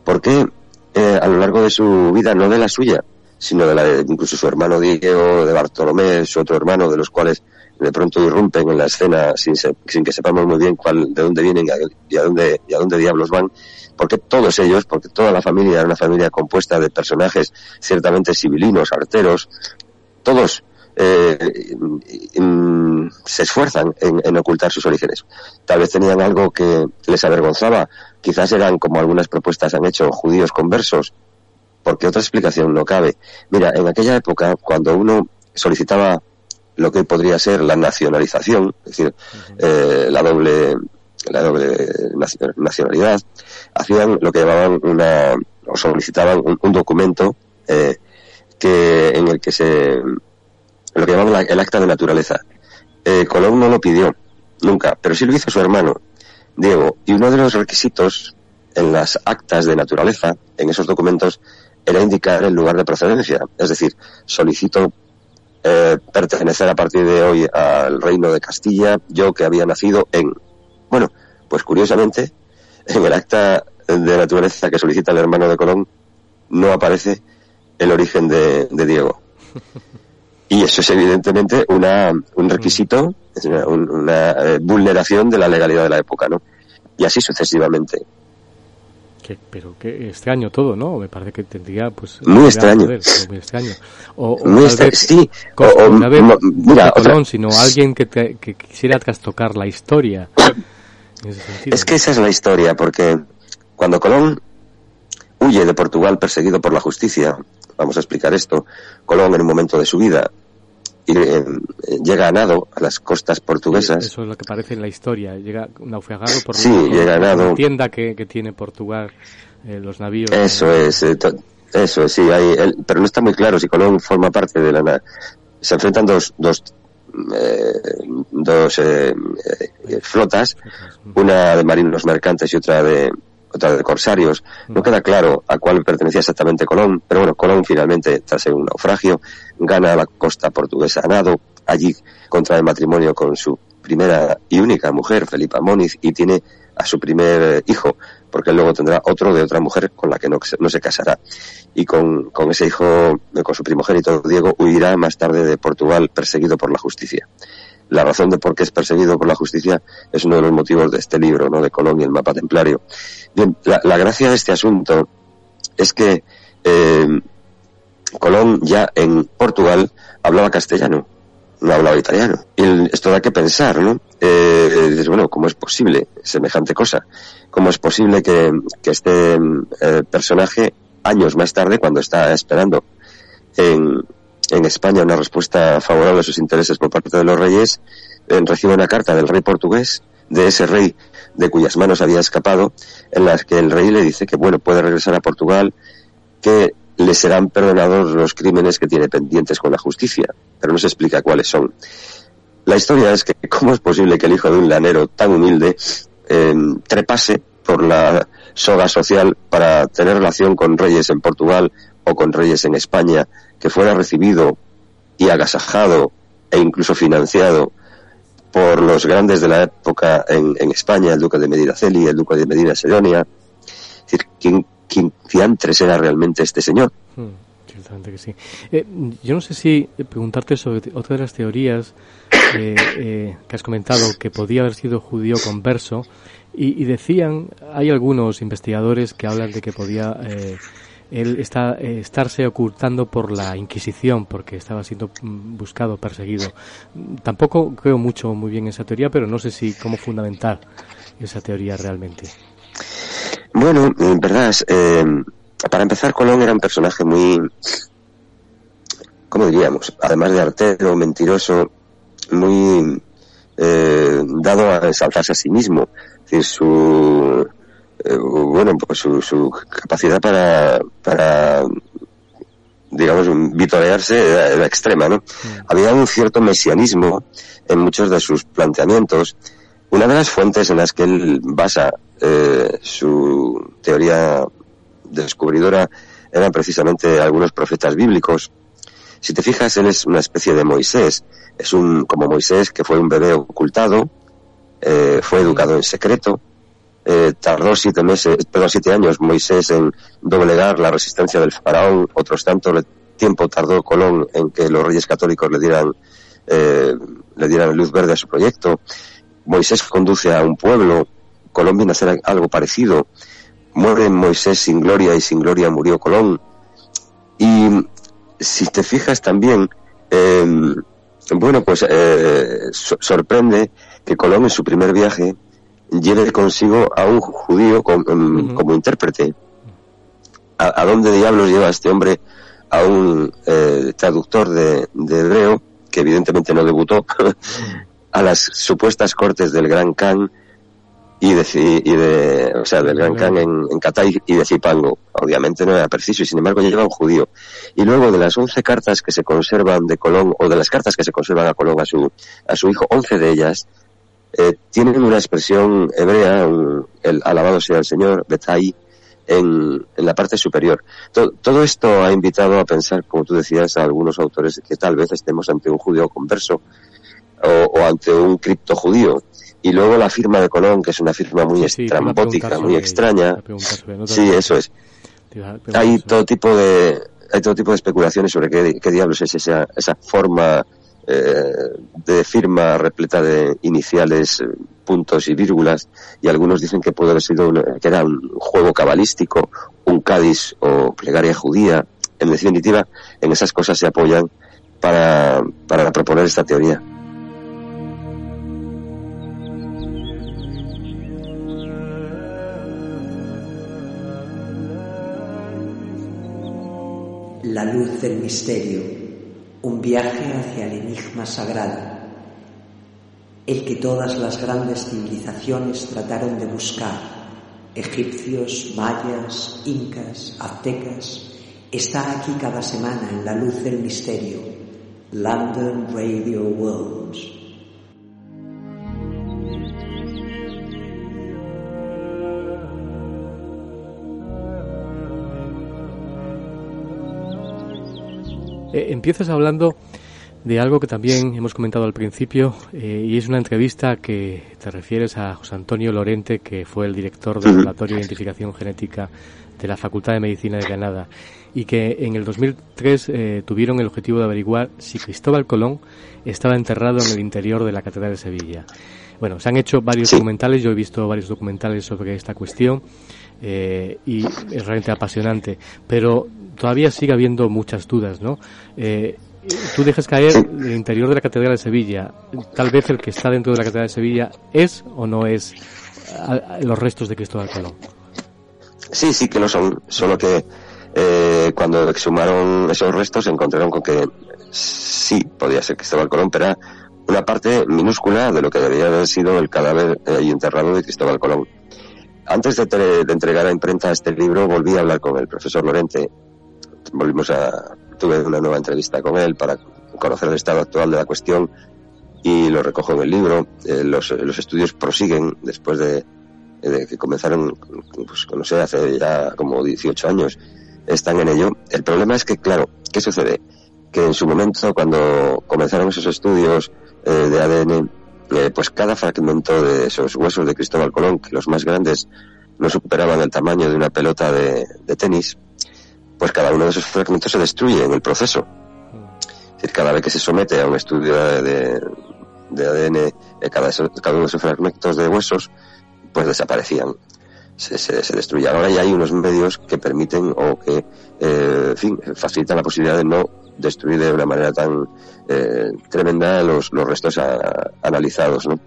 ¿Por qué eh, a lo largo de su vida, no de la suya, sino de la incluso su hermano Diego, de Bartolomé, su otro hermano, de los cuales de pronto irrumpen en la escena sin, sin que sepamos muy bien cuál, de dónde vienen y a dónde, y a dónde diablos van, porque todos ellos, porque toda la familia era una familia compuesta de personajes ciertamente civilinos, arteros, todos eh, se esfuerzan en, ocultar sus orígenes. Tal vez tenían algo que les avergonzaba, quizás eran como algunas propuestas han hecho judíos conversos, porque otra explicación no cabe. Mira, en aquella época, cuando uno solicitaba lo que podría ser la nacionalización, es decir, eh, la doble la doble nacionalidad, hacían lo que llamaban una o solicitaban un, documento eh, que en el que se lo que llamaban el acta de naturaleza. Eh, Colón no lo pidió nunca, pero sí lo hizo su hermano Diego. Y uno de los requisitos en las actas de naturaleza, en esos documentos, era indicar el lugar de procedencia. Es decir, solicito eh, pertenecer a partir de hoy al reino de Castilla, yo que había nacido en... Bueno, pues curiosamente, en el acta de naturaleza que solicita el hermano de Colón, no aparece el origen de, Diego. Y eso es evidentemente una, un requisito, una, eh, vulneración de la legalidad de la época, ¿no? Y así sucesivamente pero qué extraño todo, ¿no? Me parece que tendría, pues... Muy extraño. muy extraño. O, muy extraño, sí. O, mira, sino alguien que, que quisiera trastocar la historia. Es que esa es la historia, porque cuando Colón huye de Portugal perseguido por la justicia, vamos a explicar esto, Colón en un momento de su vida eh, llega a nado a las costas portuguesas. Eso es lo que parece en la historia. Llega naufragado por, sí, llega la tienda que, que, tiene Portugal, eh, los navíos. Eso es, eh, eso es, sí. Hay, pero no está muy claro si Colón forma parte de la. Se enfrentan dos, dos, dos flotas, una de marinos mercantes y otra de otra de corsarios. No queda claro a cuál pertenecía exactamente Colón, pero bueno, Colón finalmente, tras un naufragio, gana la costa portuguesa a nado, allí contrae matrimonio con su primera y única mujer, Felipa Moniz, y tiene a su primer hijo, porque luego tendrá otro de otra mujer con la que no, no se casará. Y con, con, ese hijo, con su primogénito Diego, huirá más tarde de Portugal perseguido por la justicia la razón de por qué es perseguido por la justicia es uno de los motivos de este libro, ¿no? De Colón y el mapa templario. Bien, la, gracia de este asunto es que eh, Colón ya en Portugal hablaba castellano, no hablaba italiano. Y esto da que pensar, ¿no? Eh, bueno, ¿cómo es posible semejante cosa? ¿Cómo es posible que, este eh, personaje, años más tarde, cuando está esperando en, en España una respuesta favorable a sus intereses por parte de los reyes, eh, recibe una carta del rey portugués, de ese rey de cuyas manos había escapado, en la que el rey le dice que bueno, puede regresar a Portugal, que le serán perdonados los crímenes que tiene pendientes con la justicia, pero no se explica cuáles son. La historia es que cómo es posible que el hijo de un lanero tan humilde eh, trepase por la soga social para tener relación con reyes en Portugal o con reyes en España, que fuera recibido y agasajado e incluso financiado por los grandes de la época en, España, el duque de Medina Celi, el duque de Medina Sedonia. Es decir, ¿quién, quién fiantres era realmente este señor? Hmm, Ciertamente que sí. Eh, yo no sé si preguntarte sobre otra de las teorías eh, que has comentado, que podía haber sido judío converso, y, y, decían, hay algunos investigadores que hablan de que podía eh, él está, estarse ocultando por la Inquisición, porque estaba siendo mm, buscado, perseguido. Tampoco creo mucho muy bien esa teoría, pero no sé si cómo fundamentar esa teoría realmente. Bueno, en verdad, eh, para empezar, Colón era un personaje muy, ¿cómo diríamos? Además de artero, mentiroso, muy eh, dado a ensalzarse a sí mismo. Es decir, su, eh, bueno, pues su, su capacidad para, para digamos, vitorearse era, era extrema, ¿no? Había un cierto mesianismo en muchos de sus planteamientos. Una de las fuentes en las que él basa eh, su teoría descubridora eran precisamente algunos profetas bíblicos. Si te fijas, él es una especie de Moisés. Es un, como Moisés, que fue un bebé ocultado, eh, fue educado en secreto, eh, tardó siete meses, perdón, siete años Moisés en doblegar la resistencia del faraón, otros tanto tiempo tardó Colón en que los reyes católicos le dieran, eh, le dieran luz verde a su proyecto. Moisés conduce a un pueblo, Colón viene a hacer algo parecido. Muere Moisés sin gloria y sin gloria murió Colón. Y si te fijas también, eh, bueno, pues eh, sorprende que Colón en su primer viaje lleve consigo a un judío como intérprete. ¿A, dónde diablos lleva este hombre a un eh, traductor de, hebreo, que evidentemente no debutó, a las supuestas cortes del Gran Khan y de, y de o sea, del Gran Khan en, en Catay y de Zipango. Obviamente no era preciso y sin embargo lleva un judío. Y luego de las once cartas que se conservan de Colón, o de las cartas que se conservan a Colón a su, a su hijo, once de ellas eh, tienen una expresión hebrea, el alabado sea el Señor, Betai, en, en la parte superior. Todo, esto ha invitado a pensar, como tú decías, a algunos autores que tal vez estemos ante un judío converso o, ante un cripto judío. Y luego la firma de Colón, que es una firma muy estrambótica, muy extraña. Sí, eso es. Hay todo tipo de hay todo tipo de especulaciones sobre qué, qué diablos es esa, esa forma eh, de firma repleta de iniciales, eh, puntos y vírgulas, y algunos dicen que puede haber sido que era un juego cabalístico, un cádiz o plegaria judía. En definitiva, en esas cosas se apoyan para, para proponer esta teoría. La luz del misterio un viaje hacia el enigma sagrado, el que todas las grandes civilizaciones trataron de buscar, egipcios, mayas, incas, aztecas, está aquí cada semana en la luz del misterio, London Radio Worlds. Eh, empiezas hablando de algo que también hemos comentado al principio eh, y es una entrevista que te refieres a José Antonio Lorente, que fue el director del Laboratorio de Identificación Genética de la Facultad de Medicina de Granada y que en el 2003 eh, tuvieron el objetivo de averiguar si Cristóbal Colón estaba enterrado en el interior de la Catedral de Sevilla. Bueno, se han hecho varios documentales, yo he visto varios documentales sobre esta cuestión eh, y es realmente apasionante, pero todavía sigue habiendo muchas dudas, ¿no? Eh, tú dejas caer el interior de la Catedral de Sevilla. Tal vez el que está dentro de la Catedral de Sevilla es o no es los restos de Cristóbal Colón. Sí, sí que lo son, solo que eh, cuando exhumaron esos restos se encontraron con que sí, podía ser Cristóbal Colón, pero era una parte minúscula de lo que debería haber sido el cadáver eh, y enterrado de Cristóbal Colón. Antes de, de, entregar a imprenta este libro, volví a hablar con el profesor Lorente. Volvimos a, tuve una nueva entrevista con él para conocer el estado actual de la cuestión y lo recojo en el libro. Eh, los, los, estudios prosiguen después de, de que comenzaron, pues no sé, hace ya como 18 años. Están en ello. El problema es que, claro, ¿qué sucede? Que en su momento, cuando comenzaron esos estudios eh, de ADN, eh, pues cada fragmento de esos huesos de Cristóbal Colón, que los más grandes no superaban el tamaño de una pelota de, tenis, pues cada uno de esos fragmentos se destruye en el proceso. Es decir, cada vez que se somete a un estudio de, de ADN, eh, cada, cada, uno de esos fragmentos de huesos, pues desaparecían. Se, se, destruían. Ahora ya hay unos medios que permiten o que, eh, en fin, facilitan la posibilidad de no destruir de una manera tan eh, tremenda los, los restos analizados. ¿no?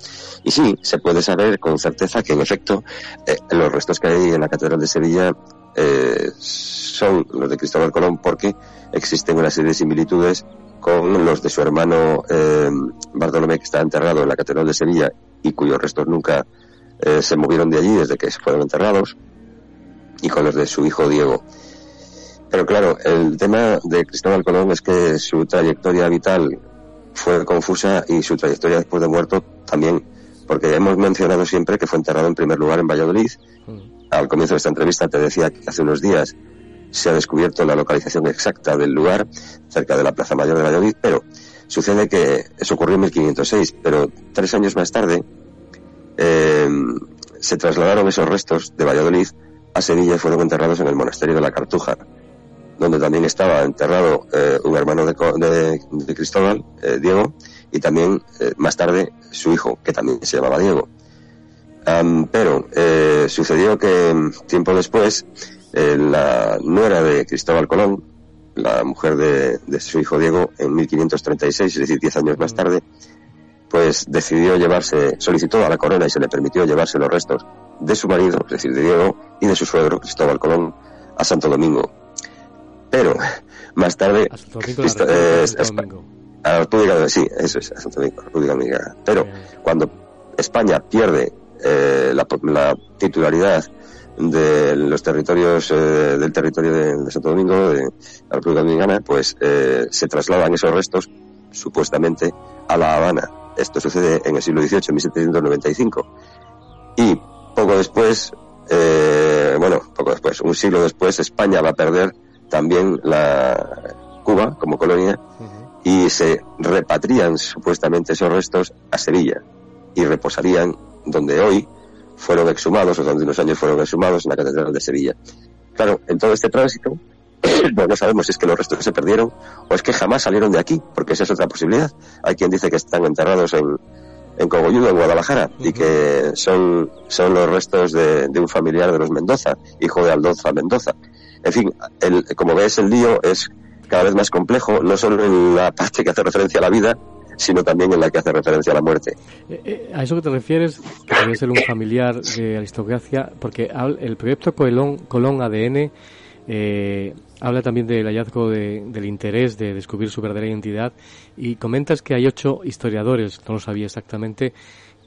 Y sí, se puede saber con certeza que en efecto eh, los restos que hay en la Catedral de Sevilla eh, son los de Cristóbal Colón porque existen una serie de similitudes con los de su hermano eh, Bartolomé que está enterrado en la Catedral de Sevilla y cuyos restos nunca eh, se movieron de allí desde que se fueron enterrados y con los de su hijo Diego. Pero claro, el tema de Cristóbal Colón es que su trayectoria vital fue confusa y su trayectoria después de muerto también, porque hemos mencionado siempre que fue enterrado en primer lugar en Valladolid. Al comienzo de esta entrevista te decía que hace unos días se ha descubierto la localización exacta del lugar, cerca de la Plaza Mayor de Valladolid, pero sucede que eso ocurrió en 1506, pero tres años más tarde eh, se trasladaron esos restos de Valladolid a Sevilla y fueron enterrados en el monasterio de la Cartuja, donde también estaba enterrado eh, un hermano de, de, Cristóbal, eh, Diego, y también más tarde su hijo, que también se llamaba Diego. Um, pero eh, sucedió que tiempo después eh, la nuera de Cristóbal Colón, la mujer de, de, su hijo Diego, en 1536, es decir, diez años más tarde, pues decidió llevarse, solicitó a la corona y se le permitió llevarse los restos de su marido, es decir, de Diego, y de su suegro, Cristóbal Colón, a Santo Domingo. Pero más tarde, a Santo Domingo, Cristo, eh, Santo Domingo. a la República, sí, eso es, a Santo Domingo, República Dominicana. Pero Bien. cuando España pierde eh, la, la, titularidad de los territorios eh, del territorio de, de, Santo Domingo, de la República Dominicana, pues eh, se trasladan esos restos supuestamente a La Habana. Esto sucede en el siglo XVIII, en 1795. Y poco después, eh, bueno, poco después, un siglo después, España va a perder también la Cuba como colonia uh -huh. y se repatrian supuestamente esos restos a Sevilla y reposarían donde hoy fueron exhumados, o donde unos años fueron exhumados en la Catedral de Sevilla. Claro, en todo este tránsito, no sabemos si es que los restos se perdieron o es que jamás salieron de aquí, porque esa es otra posibilidad. Hay quien dice que están enterrados en, en Cogolludo, en Guadalajara, uh -huh. y que son, son los restos de, de, un familiar de los Mendoza, hijo de Aldonza Mendoza. En fin, el, como ves, el lío es cada vez más complejo, no solo en la parte que hace referencia a la vida, sino también en la que hace referencia a la muerte. Eh, eh, a eso que te refieres, que debe ser un familiar de aristocracia, porque el proyecto Colón, Colón ADN eh, habla también del hallazgo de, del interés de descubrir su verdadera identidad y comentas que hay ocho historiadores, no lo sabía exactamente,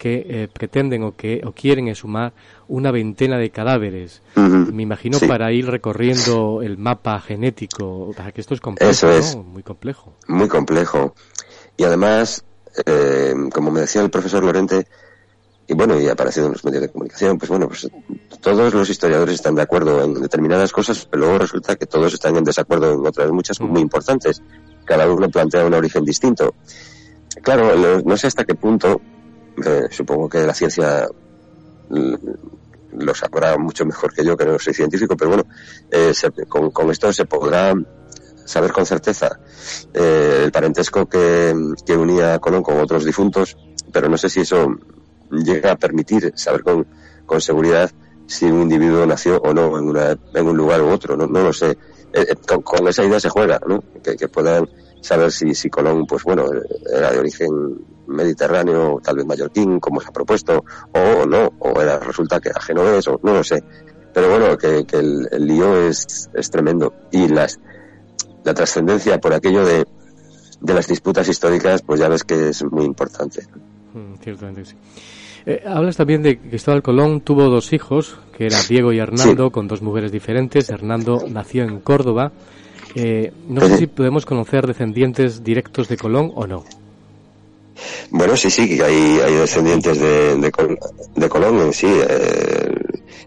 que eh, pretenden o que o quieren exhumar una veintena de cadáveres. Uh -huh. Me imagino sí. para ir recorriendo el mapa genético, para que esto es complejo, Eso es. ¿no? Muy complejo. Muy complejo. Y además, eh, como me decía el profesor Lorente, y bueno, y ha aparecido en los medios de comunicación, pues bueno, pues todos los historiadores están de acuerdo en determinadas cosas, pero luego resulta que todos están en desacuerdo en otras muchas mm. muy importantes. Cada uno plantea un origen distinto. Claro, no sé hasta qué punto, eh, supongo que la ciencia lo sabrá mucho mejor que yo, que no soy científico, pero bueno, eh, se, con, con esto se podrá saber con certeza eh, el parentesco que, que, unía a Colón con otros difuntos, pero no sé si eso llega a permitir saber con, con seguridad si un individuo nació o no en, una, en un lugar u otro, no, no lo sé. Eh, eh con, esa idea se juega, ¿no? Que, que, puedan saber si, si Colón, pues bueno, era de origen mediterráneo, tal vez mallorquín, como se ha propuesto, o, no, o era, resulta que era genovés, o no lo sé. Pero bueno, que, que el, el lío es, es tremendo. Y las, la trascendencia por aquello de, de las disputas históricas, pues ya ves que es muy importante. Mm, ciertamente sí. Eh, hablas también de que Cristóbal Colón tuvo dos hijos, que eran Diego y Hernando, sí. con dos mujeres diferentes. Hernando nació en Córdoba. Eh, no sé si podemos conocer descendientes directos de Colón o no. Bueno, sí, sí, hay, hay descendientes de, de, de Colón, sí, eh,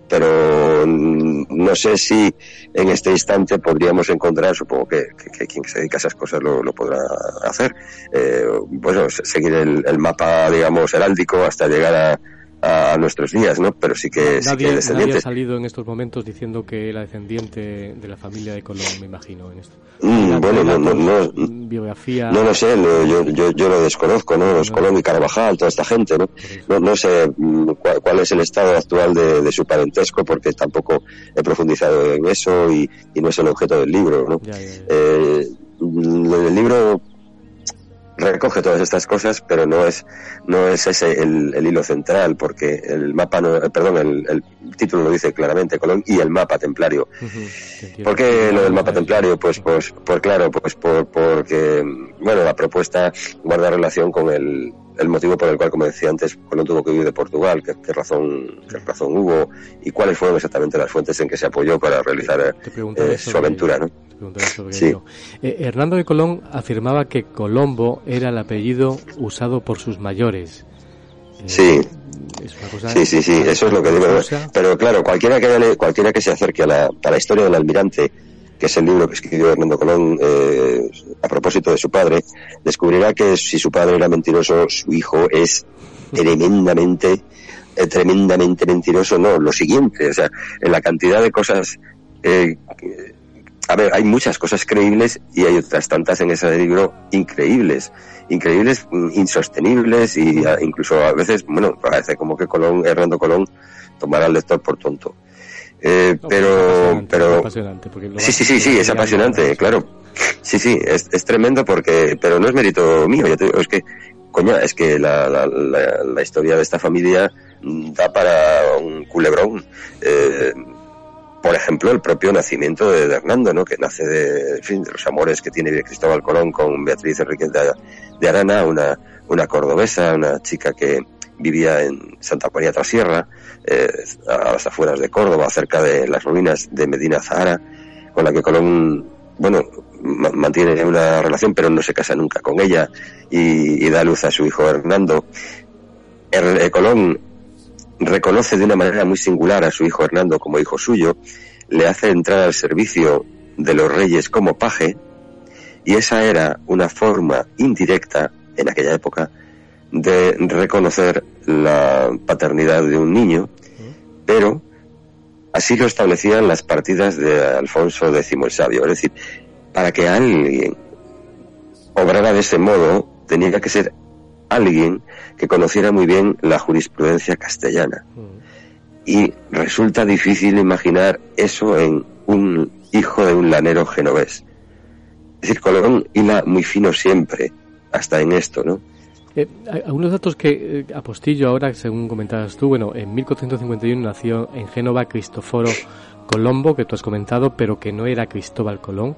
pero no sé si en este instante podríamos encontrar, supongo que, que, que quien se dedica a esas cosas lo, lo podrá hacer, eh, bueno, seguir el, el, mapa, digamos, heráldico hasta llegar a, a, nuestros días, ¿no? Pero sí que, sí que descendiente. Nadie ha salido en estos momentos diciendo que era descendiente de la familia de Colón, me imagino, en esto. Mm, bueno, no, no, no, biografía... no lo sé, yo, yo, yo, lo desconozco, ¿no? Los Colón y Carvajal, toda esta gente, ¿no? No, no sé mm, cuál, es el estado actual de, de, su parentesco porque tampoco he profundizado en eso y, y no es el objeto del libro, ¿no? Eh, el libro recoge todas estas cosas, pero no es no es ese el, hilo central, porque el mapa, no, eh, perdón, el, título lo dice claramente, Colón y el mapa templario. ¿Por qué lo del mapa templario? Pues, pues, por claro, pues por, porque, bueno, la propuesta guarda relación con el, el motivo por el cual, como decía antes, Colón tuvo que huir de Portugal, qué, razón, qué razón hubo y cuáles fueron exactamente las fuentes en que se apoyó para realizar eh, su aventura, ¿no? Sí. Eh, Hernando de Colón afirmaba que Colombo era el apellido usado por sus mayores. Eh, sí. sí, sí, sí, eso es lo que digo. Pero claro, cualquiera que, cualquiera que se acerque a la, a la historia del almirante, que es el libro que escribió Hernando Colón eh, a propósito de su padre, descubrirá que si su padre era mentiroso, su hijo es tremendamente, tremendamente mentiroso. No, lo siguiente, o sea, en la cantidad de cosas eh, a ver, hay muchas cosas creíbles y hay otras tantas en ese libro increíbles, increíbles, mm, insostenibles y incluso a veces, bueno, parece como que Colón, Hernando Colón, tomará al lector por tonto. Eh, pero, pero, sí, sí, sí, sí, es apasionante, claro. Sí, sí, es, es, tremendo porque, pero no es mérito mío, yo te digo, es que, coña, es que la, la, la, la historia de esta familia da para un culebrón. Eh, por ejemplo, el propio nacimiento de, Hernando, ¿no? que nace de, fin, de los amores que tiene Cristóbal Colón con Beatriz Enriquez de, Arana, una, una cordobesa, una chica que vivía en Santa María Trasierra, eh, a las afueras de Córdoba, cerca de las ruinas de Medina Zahara, con la que Colón, bueno, mantiene una relación, pero no se casa nunca con ella y, da luz a su hijo Hernando. Eh, Colón reconoce de una manera muy singular a su hijo Hernando como hijo suyo, le hace entrar al servicio de los reyes como paje, y esa era una forma indirecta, en aquella época, de reconocer la paternidad de un niño, pero así lo establecían las partidas de Alfonso X el Sabio. Es decir, para que alguien obrara de ese modo, tenía que ser alguien que conociera muy bien la jurisprudencia castellana. Y resulta difícil imaginar eso en un hijo de un lanero genovés. Es decir, Colón hila muy fino siempre, hasta en esto, ¿no? Eh, algunos datos que eh, apostillo ahora, según comentabas tú, bueno, en 1451 nació en Génova Cristoforo Colombo, que tú has comentado, pero que no era Cristóbal Colón.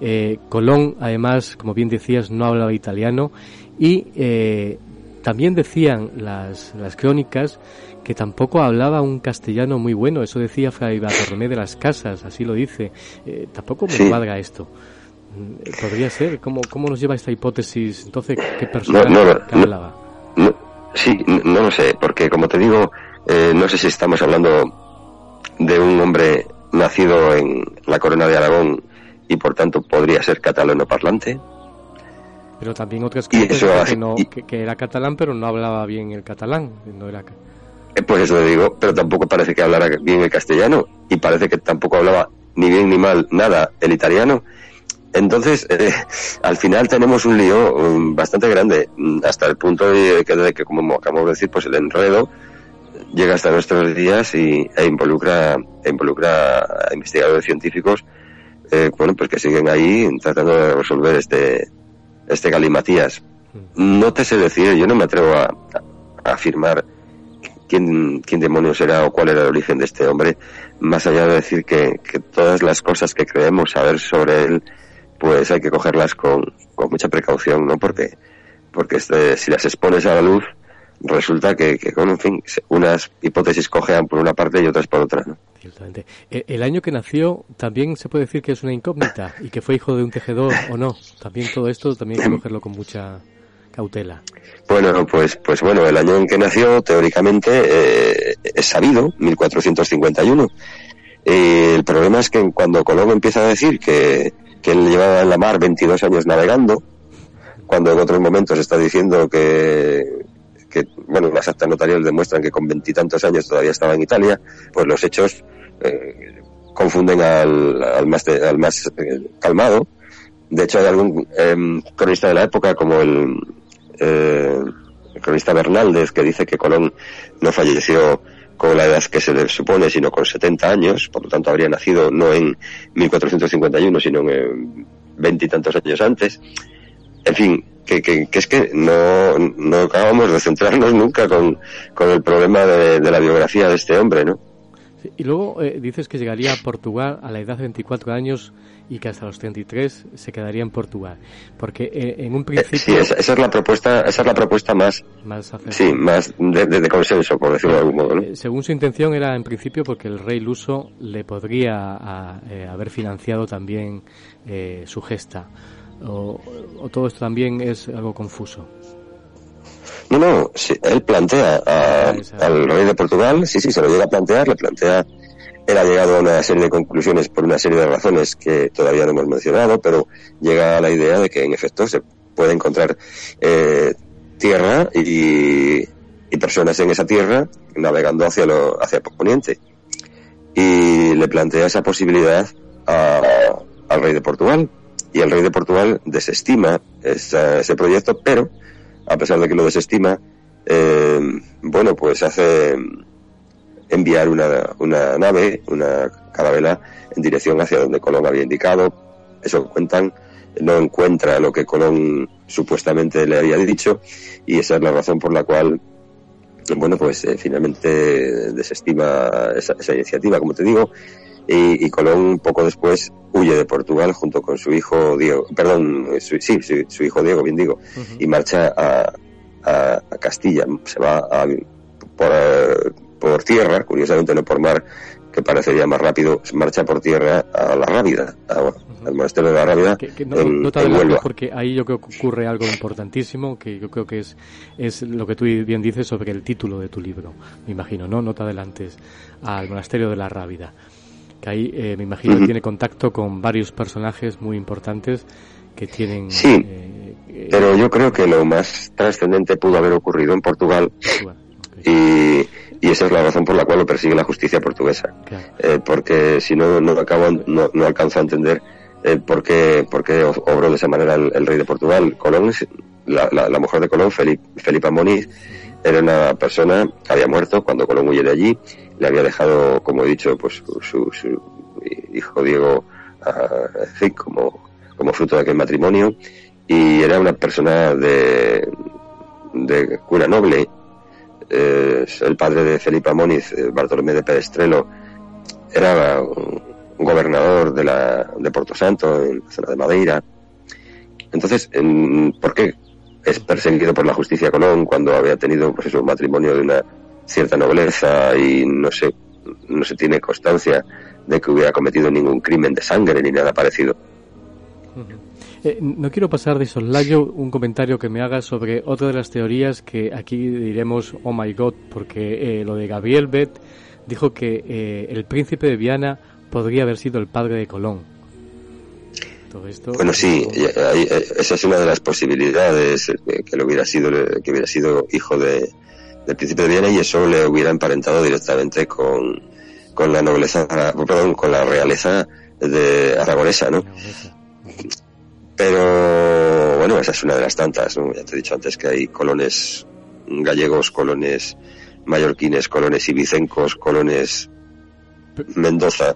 Eh, Colón, además, como bien decías, no hablaba italiano y eh, también decían las, las crónicas que tampoco hablaba un castellano muy bueno. Eso decía Fray Bartolomé de las Casas, así lo dice. Eh, tampoco me cuadra esto. Mm, ¿Podría ser? ¿Cómo, ¿Cómo nos lleva esta hipótesis? Entonces, ¿qué persona hablaba? sí, no lo sé, porque como te digo, eh, no sé si estamos hablando de un hombre nacido en la corona de Aragón y por tanto podría ser catalano parlante pero también otras cosas que, no, que, era catalán, pero no hablaba bien el catalán. No era... Eh, pues eso le digo, pero tampoco parece que hablara bien el castellano y parece que tampoco hablaba ni bien ni mal nada el italiano. Entonces, eh, al final tenemos un lío um, bastante grande, mm, hasta el punto de que, como acabamos de decir, pues el enredo llega hasta nuestros días y, e involucra, e involucra a investigadores científicos, eh, bueno, pues que siguen ahí tratando de resolver este, este Galimatías. No te sé decir, yo no me atrevo a, afirmar quién, quién demonios era o cuál era el origen de este hombre, más allá de decir que, todas las cosas que creemos saber sobre él, pues hay que cogerlas con, con mucha precaución, ¿no? Porque, porque este, si las expones a la luz, resulta que, que en fin, unas hipótesis cojean por una parte y otras por otra, ¿no? Ciertamente. E, el año que nació también se puede decir que es una incógnita y que fue hijo de un tejedor o no. También todo esto también hay que cogerlo con mucha cautela. Bueno, pues, pues bueno, el año en que nació teóricamente eh, es sabido, 1451. el problema es que cuando Colón empieza a decir que, que él llevaba en la mar 22 años navegando, cuando en otros momentos está diciendo que que, bueno, las actas notariales demuestran que con veintitantos años todavía estaba en Italia, pues los hechos eh, confunden al, más, al más eh, calmado. De hecho, hay algún em, cronista de la época, como el, eh, el cronista Bernaldez, que dice que Colón no falleció con la edad que se le supone, sino con 70 años, por lo tanto habría nacido no en 1451, sino en veintitantos años antes. En fin, que, que, es que no, no acabamos de centrarnos nunca con, con el problema de, la biografía de este hombre, ¿no? y luego eh, dices que llegaría a Portugal a la edad de 24 años y que hasta los 33 se quedaría en Portugal. Porque eh, en un principio... sí, esa, es la propuesta, esa es la propuesta más... Más Sí, más de, consenso, por decirlo de algún modo. ¿no? Eh, según su intención era en principio porque el rey luso le podría eh, haber financiado también su gesta. O, todo esto también es algo confuso. No, no, él plantea al rey de Portugal, sí, sí, se lo llega a plantear, le plantea él ha llegado a una serie de conclusiones por una serie de razones que todavía no hemos mencionado, pero llega a la idea de que en efecto se puede encontrar eh, tierra y, personas en esa tierra navegando hacia, lo, hacia el poniente. Y le plantea esa posibilidad al rey de Portugal. Y el rey de Portugal desestima ese proyecto, pero a pesar de que lo desestima, eh, bueno, pues hace enviar una, una nave, una carabela, en dirección hacia donde Colón había indicado. Eso cuentan, no encuentra lo que Colón supuestamente le había dicho y esa es la razón por la cual, bueno, pues eh, finalmente desestima esa, iniciativa, como te digo, y, Colón poco después huye de Portugal junto con su hijo Diego, perdón, su, sí, su, hijo Diego, bien digo, y marcha a, a, Castilla, se va a, por, por tierra, curiosamente no por mar, que parecería más rápido, marcha por tierra a la Rábida, al monasterio de la Rábida. Que, no, te en porque ahí yo creo que ocurre algo importantísimo, que yo creo que es, es lo que tú bien dices sobre el título de tu libro, me imagino, ¿no? No te adelantes al monasterio de la Rábida. Que ahí eh, me imagino que tiene contacto con varios personajes muy importantes que tienen. Sí, eh, pero yo creo que lo más trascendente pudo haber ocurrido en Portugal. Y y esa es la razón por la cual lo persigue la justicia portuguesa. Eh, porque si no, no acabo, no, no alcanzo a entender eh, por, qué, por qué obró de esa manera el, rey de Portugal. Colón, la, la, mujer de Colón, Felipe, Felipa Moniz, era una persona que había muerto cuando Colón huye de allí. Le había dejado, como he dicho, pues su, su hijo Diego, uh, como, como fruto de aquel matrimonio. Y era una persona de, de cura noble eh, el padre de Felipe Amóniz, eh, Bartolomé de Perestrelo, era un gobernador de, la, de Porto Santo, en la zona de Madeira. Entonces, ¿por qué es perseguido por la justicia Colón cuando había tenido pues un matrimonio de una cierta nobleza y no se, no se tiene constancia de que hubiera cometido ningún crimen de sangre ni nada parecido? Eh, no quiero pasar de soslayo un comentario que me haga sobre otra de las teorías que aquí diremos oh my god, porque eh, lo de Gabriel Bet dijo que eh, el príncipe de Viana podría haber sido el padre de Colón. Todo esto, bueno, sí, esa es una de las posibilidades que lo hubiera sido que hubiera sido hijo de, del príncipe de Viana y eso le hubiera emparentado directamente con, con la nobleza, perdón, con la realeza de aragonesa, ¿no? Pero bueno, esa es una de las tantas, ¿no? Ya te he dicho antes que hay colones gallegos, colones mallorquines, colones ibicencos, colones Mendoza.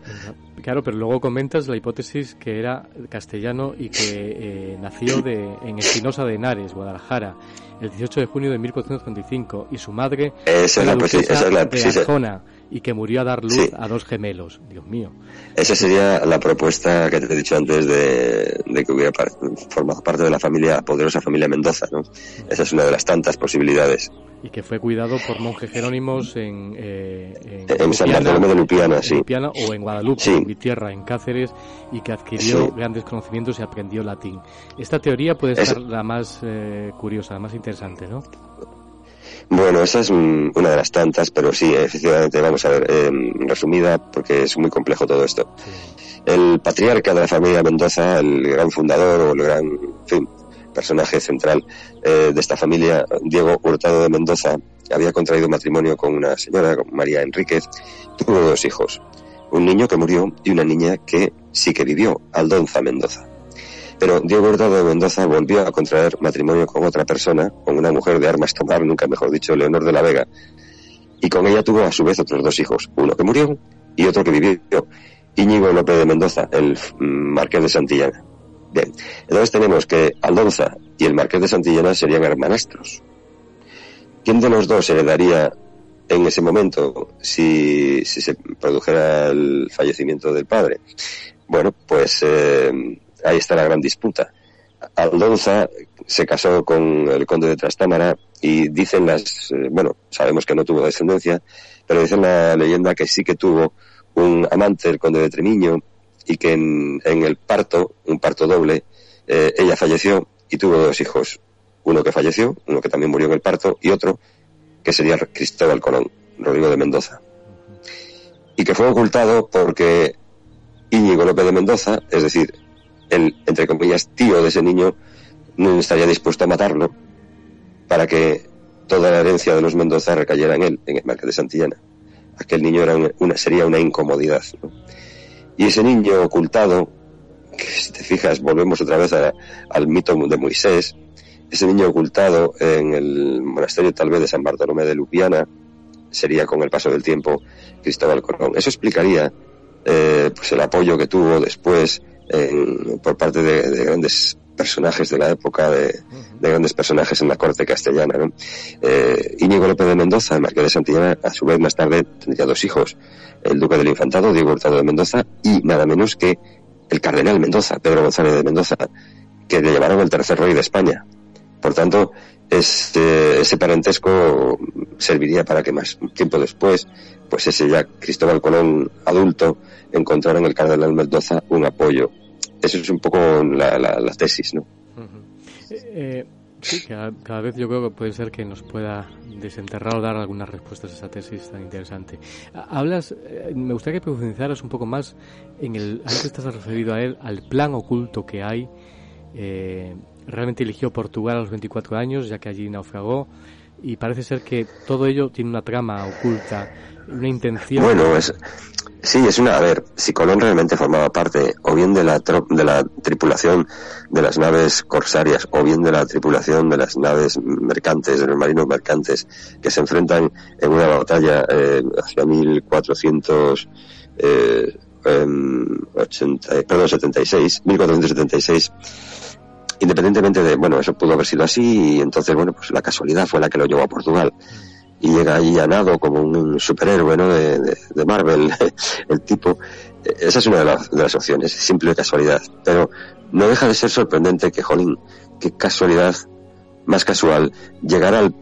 Claro, pero luego comentas la hipótesis que era castellano y que eh, nació de, en Espinosa de Henares, Guadalajara, el 18 de junio de 1455 y su madre esa es la, esa es la, de Arjona, y que murió a dar luz a dos gemelos. Dios mío. Esa sería la propuesta que te he dicho antes de, que hubiera formado parte de la familia, poderosa familia Mendoza, ¿no? Esa es una de las tantas posibilidades. Y que fue cuidado por monjes jerónimos en, eh, en, San Bartolomé de Lupiana, sí. o en Guadalupe, en mi tierra, en Cáceres, y que adquirió grandes conocimientos y aprendió latín. Esta teoría puede ser la más eh, curiosa, la más interesante, ¿no? Bueno, esa es una de las tantas, pero sí, efectivamente, vamos a ver, em, resumida, porque es muy complejo todo esto. El patriarca de la familia Mendoza, el gran fundador o el gran, fin, personaje central de esta familia, Diego Hurtado de Mendoza, había contraído matrimonio con una señora, María Enríquez, tuvo dos hijos, un niño que murió y una niña que sí que vivió, Aldonza Mendoza. Pero Diego Hurtado de Mendoza volvió a contraer matrimonio con otra persona, con una mujer de armas tomar, nunca mejor dicho, Leonor de la Vega, y con ella tuvo a su vez otros dos hijos, uno que murió y otro que vivió, Íñigo López de Mendoza, el mm, marqués de Santillana. Bien, entonces tenemos que Aldonza y el marqués de Santillana serían hermanastros. ¿Quién de los dos heredaría en ese momento si, se produjera el fallecimiento del padre? Bueno, pues eh, ahí está la gran disputa. Aldonza se casó con el conde de Trastámara y dicen las, eh, bueno, sabemos que no tuvo descendencia, pero dicen la leyenda que sí que tuvo un amante, el conde de Tremiño, y que en, el parto, un parto doble, eh, ella falleció y tuvo dos hijos, uno que falleció, uno que también murió en el parto, y otro que sería Cristóbal Colón, Rodrigo de Mendoza. Y que fue ocultado porque Íñigo López de Mendoza, es decir, el, entre comillas, tío de ese niño, no estaría dispuesto a matarlo para que toda la herencia de los Mendoza recayera en él, en el Marqués de Santillana. Aquel niño era una, sería una incomodidad. Y ese niño ocultado, que si te fijas, volvemos otra vez al mito de Moisés, ese niño ocultado en el monasterio tal vez de San Bartolomé de Lupiana sería con el paso del tiempo Cristóbal Colón. Eso explicaría eh, pues el apoyo que tuvo después por parte de, grandes personajes de la época, de, grandes personajes en la corte castellana. ¿no? Eh, Íñigo López de Mendoza, el marqués de Santillana, a su vez más tarde tendría dos hijos, el duque del infantado, Diego Hurtado de Mendoza, y nada menos que el cardenal Mendoza, Pedro González de Mendoza, que le llevaron el tercer rey de España. Por tanto, este, ese parentesco serviría para que más tiempo después, pues ese ya Cristóbal Colón adulto encontrara en el cardenal Mendoza un apoyo. Eso es un poco la, tesis, ¿no? Eh, sí, cada, vez yo creo que puede ser que nos pueda desenterrar o dar algunas respuestas a esa tesis tan interesante. Hablas, eh, me gustaría que profundizaras un poco más en el, antes estás referido a él, al plan oculto que hay eh, realmente eligió Portugal a los 24 años, ya que allí naufragó, y parece ser que todo ello tiene una trama oculta, una intención. Bueno, es, sí, es una. A ver, si Colón realmente formaba parte o bien de la, de la tripulación de las naves corsarias o bien de la tripulación de las naves mercantes, de los marinos mercantes, que se enfrentan en una batalla eh, hacia 1400. Eh, 80, perdón, 76, 1476, independientemente de, bueno, eso pudo haber sido así y entonces, bueno, pues la casualidad fue la que lo llevó a Portugal. Y llega ahí a nado como un superhéroe, ¿no? De, de, Marvel, el tipo. Esa es una de las, de las opciones, simple casualidad. Pero no deja de ser sorprendente que, jolín, qué casualidad más casual, llegar al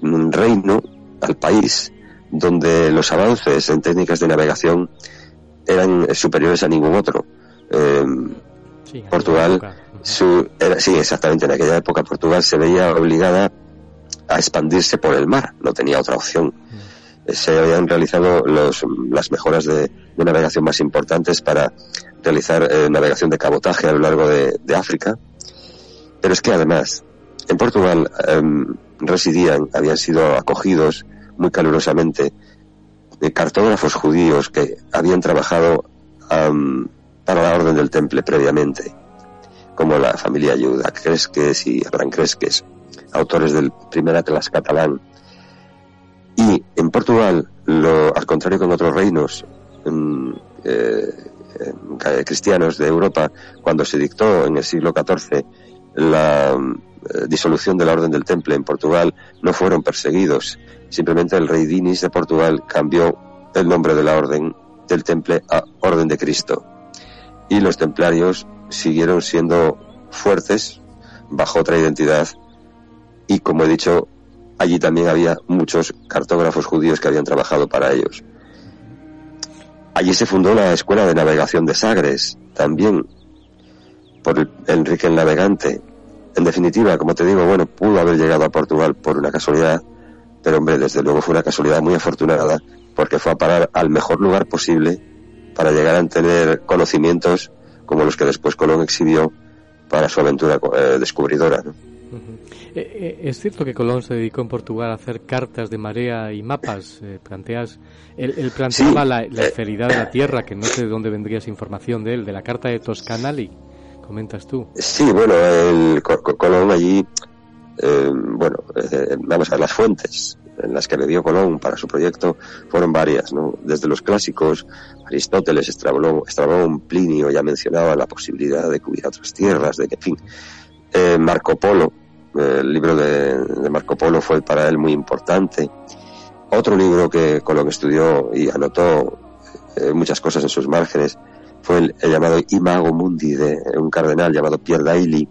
reino, al país, donde los avances en técnicas de navegación eran superiores a ningún otro. Eh, Portugal, su, era, sí, exactamente, en aquella época Portugal se veía obligada a expandirse por el mar, no tenía otra opción. Mm. Se habían realizado los, las mejoras de, navegación más importantes para realizar eh, navegación de cabotaje a lo largo de, África. Pero es que además, en Portugal em, residían, habían sido acogidos muy calurosamente eh, cartógrafos judíos que habían trabajado para la Orden del Temple previamente como la familia Yuda Cresques y Abraham Cresques, autores del primer Atlas catalán. Y en Portugal, lo, al contrario que en otros reinos eh, cristianos de Europa, cuando se dictó en el siglo XIV la eh, disolución de la Orden del Temple en Portugal, no fueron perseguidos. Simplemente el rey Dinis de Portugal cambió el nombre de la Orden del Temple a Orden de Cristo. Y los templarios siguieron siendo fuertes bajo otra identidad y como he dicho allí también había muchos cartógrafos judíos que habían trabajado para ellos. Allí se fundó la Escuela de Navegación de Sagres, también por Enrique el Navegante. En definitiva, como te digo, bueno, pudo haber llegado a Portugal por una casualidad, pero hombre, desde luego fue una casualidad muy afortunada, porque fue a parar al mejor lugar posible para llegar a tener conocimientos como los que después Colón exhibió para su aventura descubridora. ¿no? Es cierto que Colón se dedicó en Portugal a hacer cartas de marea y mapas. planteas, él, planteaba la, la esferidad de la Tierra, que no sé de dónde vendría esa información de él, de la carta de Toscanali comentas tú. Sí, bueno, el Colón allí, eh, bueno, eh, vamos a ver, las fuentes en las que bebió Colón para su proyecto fueron varias, ¿no? Desde los clásicos, Aristóteles, Estrabón, Plinio ya mencionaba la posibilidad de hubiera otras tierras, de que, en fin, eh, Marco Polo, el libro de, Marco Polo fue para él muy importante. Otro libro que Colón estudió y anotó muchas cosas en sus márgenes fue el, llamado Imago Mundi de un cardenal llamado Pierre Dailly.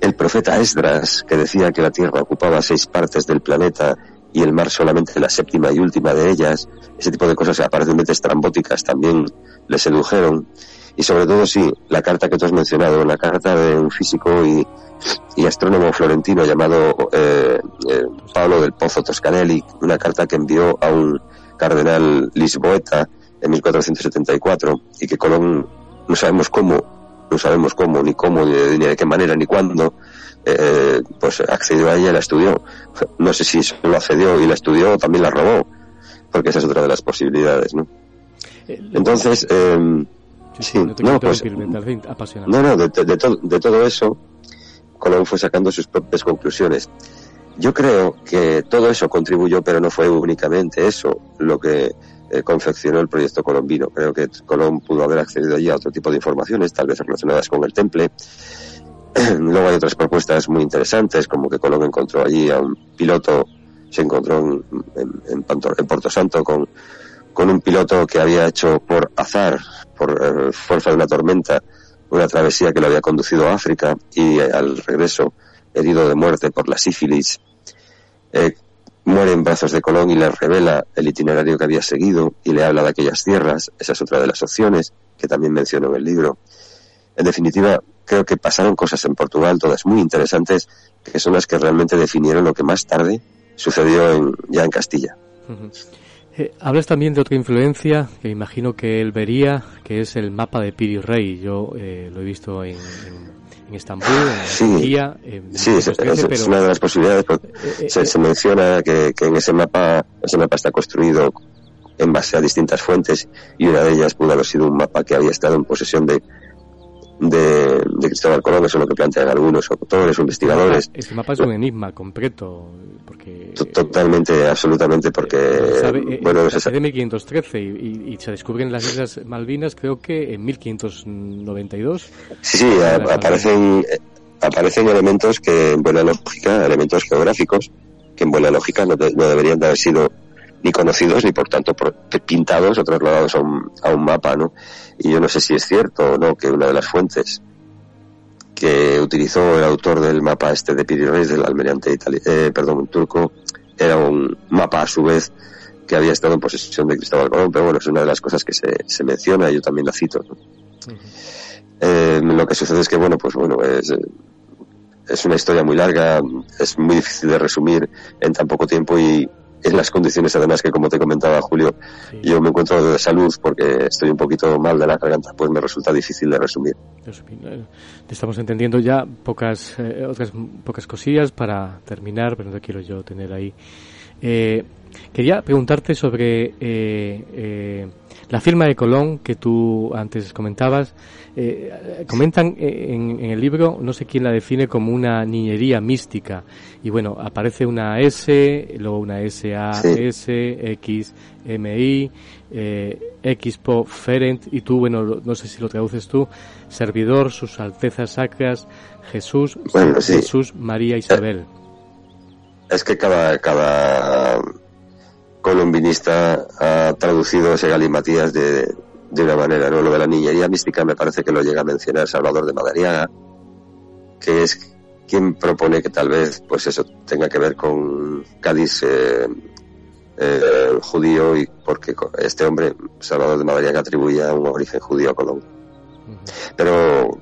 El profeta Esdras, que decía que la Tierra ocupaba seis partes del planeta y el mar solamente la séptima y última de ellas, ese tipo de cosas aparentemente estrambóticas también le sedujeron. Y sobre todo, sí, la carta que tú has mencionado, la carta de un físico y, astrónomo florentino llamado eh, eh, Pablo del Pozo Toscanelli, una carta que envió a un cardenal lisboeta en 1474 y que Colón no sabemos cómo, no sabemos cómo, ni cómo, ni de, qué manera, ni cuándo, eh, pues accedió a ella y la estudió. No sé si lo accedió y la estudió o también la robó, porque esa es otra de las posibilidades, ¿no? Eh, Entonces, eh, sí, no, pues, no, no, de, de todo eso, Colón fue sacando sus propias conclusiones. Yo creo que todo eso contribuyó, pero no fue únicamente eso lo que eh, confeccionó el proyecto colombino. Creo que Colón pudo haber accedido allí a otro tipo de informaciones, tal vez relacionadas con el temple. Luego hay otras propuestas muy interesantes, como que Colón encontró allí a un piloto, se encontró en, en, Puerto Santo con, con un piloto que había hecho por azar, por eh, fuerza de una tormenta, una travesía que lo había conducido a África y eh, al regreso herido de muerte por la sífilis. Muere en brazos de Colón y le revela el itinerario que había seguido y le habla de aquellas tierras. Esa es otra de las opciones que también menciono en el libro. En definitiva, creo que pasaron cosas en Portugal, todas muy interesantes, que son las que realmente definieron lo que más tarde sucedió en, ya en Castilla. Eh, hablas también de otra influencia que imagino que él vería, que es el mapa de Piri Rey. Yo eh, lo he visto en en Estambul, en sí, Turquía. sí, es, una de las posibilidades. Eh, se, eh, se, menciona que, que, en ese mapa, ese mapa está construido en base a distintas fuentes y una de ellas pudo haber sido un mapa que había estado en posesión de, de, de Cristóbal Colón, eso es lo que plantean algunos autores o investigadores. Este mapa es un enigma completo. Porque, Totalmente, absolutamente, porque. Eh, bueno, es de 1513 y, y, se descubren las Islas Malvinas, creo que en 1592. Sí, sí, aparecen, aparecen elementos que en buena lógica, elementos geográficos, que en buena lógica no, no deberían de haber sido ni conocidos ni por tanto pintados o trasladados a un, a un mapa, ¿no? Y yo no sé si es cierto o no que una de las fuentes que utilizó el autor del mapa este de Pirineos del almirante itali eh, perdón, turco, era un mapa a su vez que había estado en posesión de Cristóbal Colón, pero bueno, es una de las cosas que se, se menciona y yo también la cito. eh, lo que sucede es que, bueno, pues bueno, es, es una historia muy larga, es muy difícil de resumir en tan poco tiempo y, en las condiciones además que como te comentaba Julio, yo me encuentro de salud porque estoy un poquito mal de la garganta, pues me resulta difícil de resumir. Eh, estamos entendiendo ya pocas eh, otras pocas cosillas para terminar, pero no quiero yo tener ahí. Eh, quería preguntarte sobre la firma de Colón que tú antes comentabas. Eh, comentan en, el libro, no sé quién la define como una niñería mística. Y bueno, aparece una S, luego una S, A, S, X, M, I, eh, X, Po, Ferent, y tú, bueno, no sé si lo traduces tú, servidor, sus altezas sacras, Jesús, Jesús, María, Isabel. Es que cada, cada colombinista ha traducido ese galimatías de, de una manera, ¿no? Lo de la niñería mística me parece que lo llega a mencionar Salvador de Madariaga, que es quien propone que tal vez, pues eso, tenga que ver con Cádiz eh, eh, judío y porque este hombre, Salvador de Madariaga, atribuía un origen judío a Colón. Pero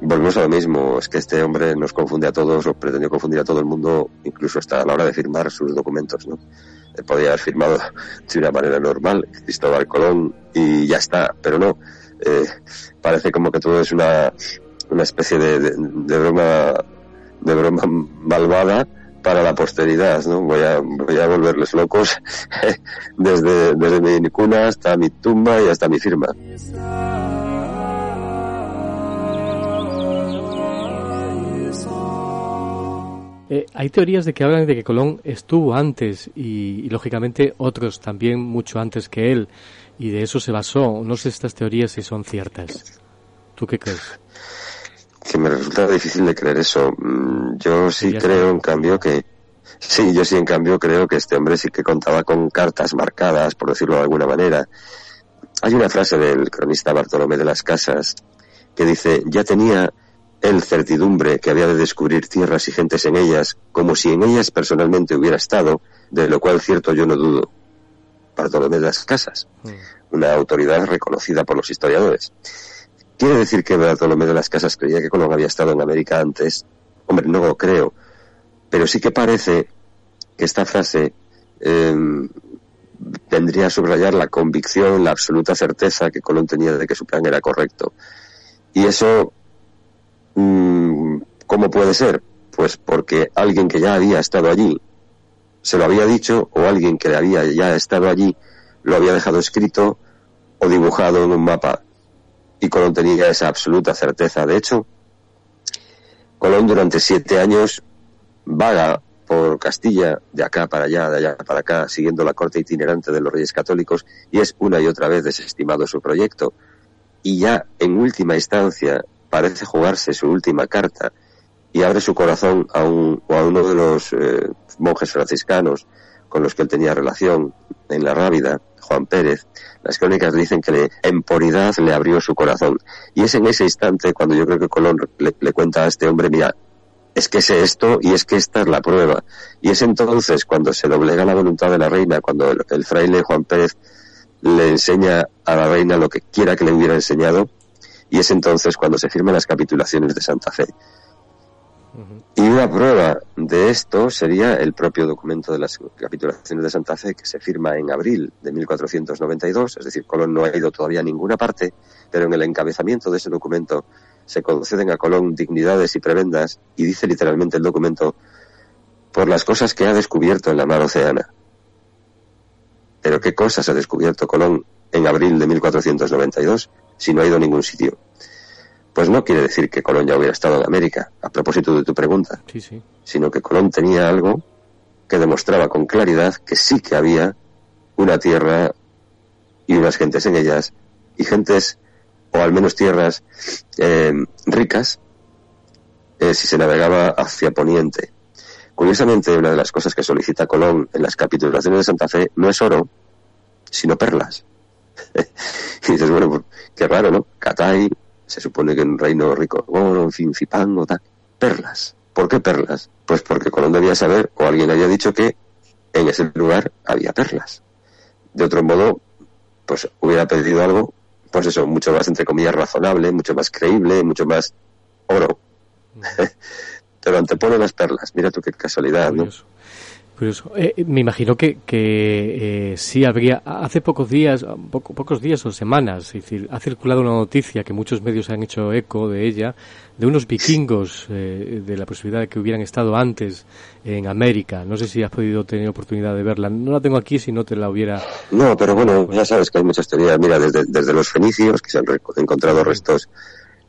volvemos a lo mismo, es que este hombre nos confunde a todos o pretendió confundir a todo el mundo, incluso hasta a la hora de firmar sus documentos, ¿no? Podía haber firmado de una manera normal Cristóbal Colón y ya está, pero no. Eh, parece como que todo es una una especie de, broma de broma malvada para la posteridad, ¿no? Voy a, voy a volverles locos desde mi cuna hasta mi tumba y hasta mi firma. Eh, hay teorías de que hablan de que Colón estuvo antes y, y, lógicamente otros también mucho antes que él y de eso se basó. No sé estas teorías si son ciertas. ¿Tú qué crees? Que me resulta difícil de creer eso. Mm, Yo sí creo, en cambio, que sí, yo sí, en cambio, creo que este hombre sí que contaba con cartas marcadas, por decirlo de alguna manera. Hay una frase del cronista Bartolomé de las Casas que dice: ya tenía él certidumbre que había de descubrir tierras y gentes en ellas, como si en ellas personalmente hubiera estado, de lo cual cierto yo no dudo. Bartolomé de las Casas, una autoridad reconocida por los historiadores. ¿Quiere decir que Bartolomé de las Casas creía que Colón había estado en América antes? Hombre, no lo creo. Pero sí que parece que esta frase eh, vendría a subrayar la convicción, la absoluta certeza que Colón tenía de que su plan era correcto. Y eso ¿Cómo puede ser? Pues porque alguien que ya había estado allí se lo había dicho o alguien que había ya estado allí lo había dejado escrito o dibujado en un mapa y Colón tenía esa absoluta certeza. De hecho, Colón durante siete años vaga por Castilla, de acá para allá, de allá para acá, siguiendo la corte itinerante de los reyes católicos y es una y otra vez desestimado su proyecto. Y ya en última instancia parece jugarse su última carta y abre su corazón a, un, o a uno de los eh, monjes franciscanos con los que él tenía relación en la Rábida, Juan Pérez, las crónicas dicen que en poridad le abrió su corazón. Y es en ese instante cuando yo creo que Colón le, cuenta a este hombre, mira, es que sé esto y es que esta es la prueba. Y es entonces cuando se doblega la voluntad de la reina, cuando el fraile Juan Pérez le enseña a la reina lo que quiera que le hubiera enseñado, y es entonces cuando se firman las capitulaciones de Santa Fe. Y una prueba de esto sería el propio documento de las capitulaciones de Santa Fe que se firma en abril de 1492, es decir, Colón no ha ido todavía a ninguna parte, pero en el encabezamiento de ese documento se conceden a Colón dignidades y prebendas y dice literalmente el documento por las cosas que ha descubierto en la mar oceana. Pero ¿qué cosas ha descubierto Colón en abril de 1492 si no ha ido a ningún sitio? pues no quiere decir que Colón ya hubiera estado en América, a propósito de tu pregunta, sí, sí. sino que Colón tenía algo que demostraba con claridad que sí que había una tierra y unas gentes en ellas, y gentes, o al menos tierras eh, ricas, eh, si se navegaba hacia Poniente. Curiosamente, una de las cosas que solicita Colón en las capitulaciones de Santa Fe no es oro, sino perlas. y dices, bueno, pues, qué raro, ¿no? Catay, se supone que en un reino rico, oro, en fin, Zipango, tal, perlas. ¿Por qué perlas? Pues porque Colón debía saber, o alguien había dicho que en ese lugar había perlas. De otro modo, pues hubiera pedido algo, pues eso, mucho más, entre comillas, razonable, mucho más creíble, mucho más oro. Pero antepone las perlas, mira tú qué casualidad, ¿no? Curioso. Eh, me imagino que, que eh, sí habría, hace pocos días, poco, pocos días o semanas, es decir, ha circulado una noticia que muchos medios han hecho eco de ella, de unos vikingos, eh, de la posibilidad de que hubieran estado antes en América. No sé si has podido tener oportunidad de verla. No la tengo aquí si no te la hubiera. No, pero bueno, ya sabes que hay muchas teorías. Mira, desde, desde los fenicios, que se han encontrado restos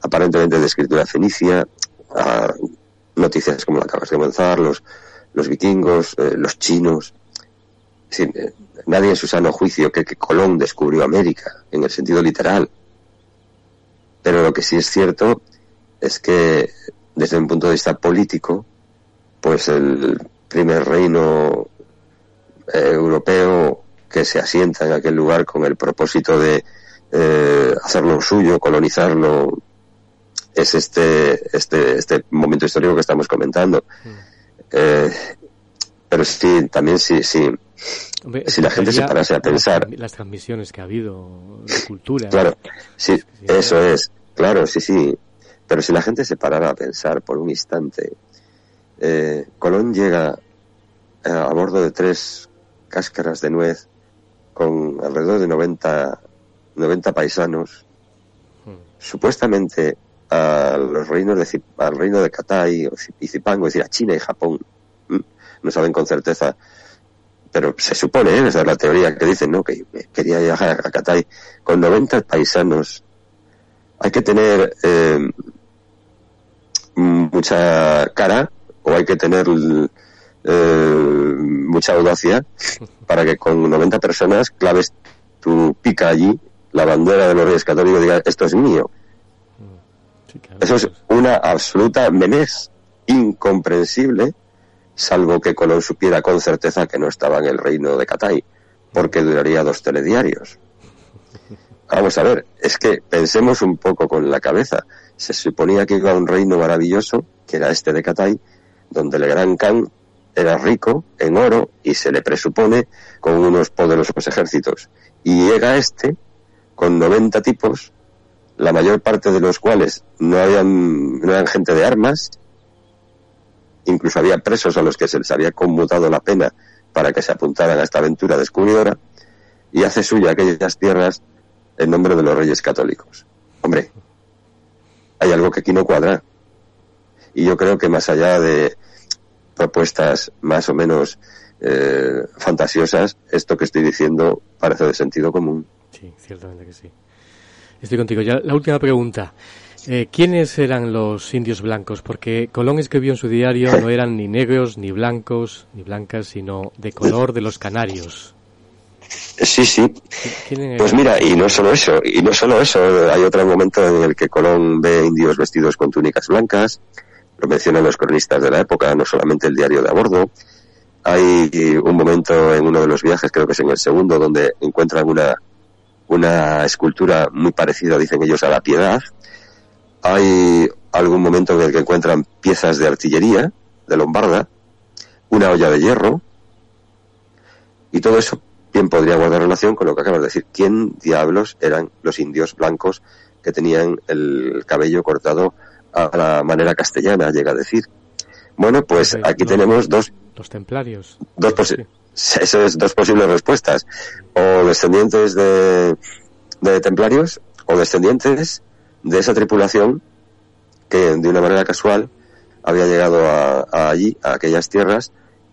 aparentemente de escritura fenicia, a noticias como la acabas de comenzar, los los vikingos, eh, los chinos. Eh, nadie en su sano juicio que Colón descubrió América, en el sentido literal. Pero lo que sí es cierto es que, desde un punto de vista político, pues el primer reino eh, europeo que se asienta en aquel lugar con el propósito de hacerlo suyo, colonizarlo, es este, este, este momento histórico que estamos comentando. Eh, pero sí, también sí, sí. Hombre, si la gente se parase a pensar. Las transmisiones que ha habido de cultura. Claro, sí, eso es. Claro, sí, sí. Pero si la gente se parara a pensar por un instante, eh, Colón llega eh, a bordo de tres cáscaras de nuez con alrededor de 90, 90 paisanos, Hmm. supuestamente a los reinos de, al reino de Catay y Zipango, es decir, a China y Japón. No saben con certeza, pero se supone, ¿eh? esa es la teoría que dicen, ¿no? Que quería viajar a Catay con 90 paisanos. Hay que tener eh, mucha cara o hay que tener eh, mucha audacia para que con 90 personas claves tu pica allí la bandera de los Reyes Católicos y digas, esto es mío. Eso es una absoluta menés, incomprensible, salvo que Colón supiera con certeza que no estaba en el reino de Catay, porque duraría dos telediarios. Vamos a ver, es que pensemos un poco con la cabeza. Se suponía que iba a un reino maravilloso, que era este de Catay, donde el gran Khan era rico en oro y se le presupone con unos poderosos ejércitos. Y llega este con 90 tipos la mayor parte de los cuales no, habían, no eran gente de armas, incluso había presos a los que se les había conmutado la pena para que se apuntaran a esta aventura descubridora, y hace suya aquellas tierras en nombre de los reyes católicos. Hombre, hay algo que aquí no cuadra. Y yo creo que más allá de propuestas más o menos eh, fantasiosas, esto que estoy diciendo parece de sentido común. Sí, ciertamente que sí. Estoy contigo. Ya la última pregunta. Eh, ¿Quiénes eran los indios blancos? Porque Colón escribió en su diario no eran ni negros, ni blancos, ni blancas, sino de color de los canarios. Sí, sí. Pues mira, y no solo eso, y no solo eso, hay otro momento en el que Colón ve indios vestidos con túnicas blancas, lo mencionan los cronistas de la época, no solamente el diario de a bordo. Hay un momento en uno de los viajes, creo que es en el segundo, donde encuentran una una escultura muy parecida, dicen ellos, a la piedad. Hay algún momento en el que encuentran piezas de artillería de Lombarda, una olla de hierro, y todo eso bien podría guardar relación con lo que acabas de decir. ¿Quién diablos eran los indios blancos que tenían el cabello cortado a la manera castellana, llega a decir? Bueno, pues aquí tenemos dos... Los templarios. Dos, es dos posibles respuestas. O descendientes de, de templarios o descendientes de esa tripulación que de una manera casual había llegado a, allí, a aquellas tierras,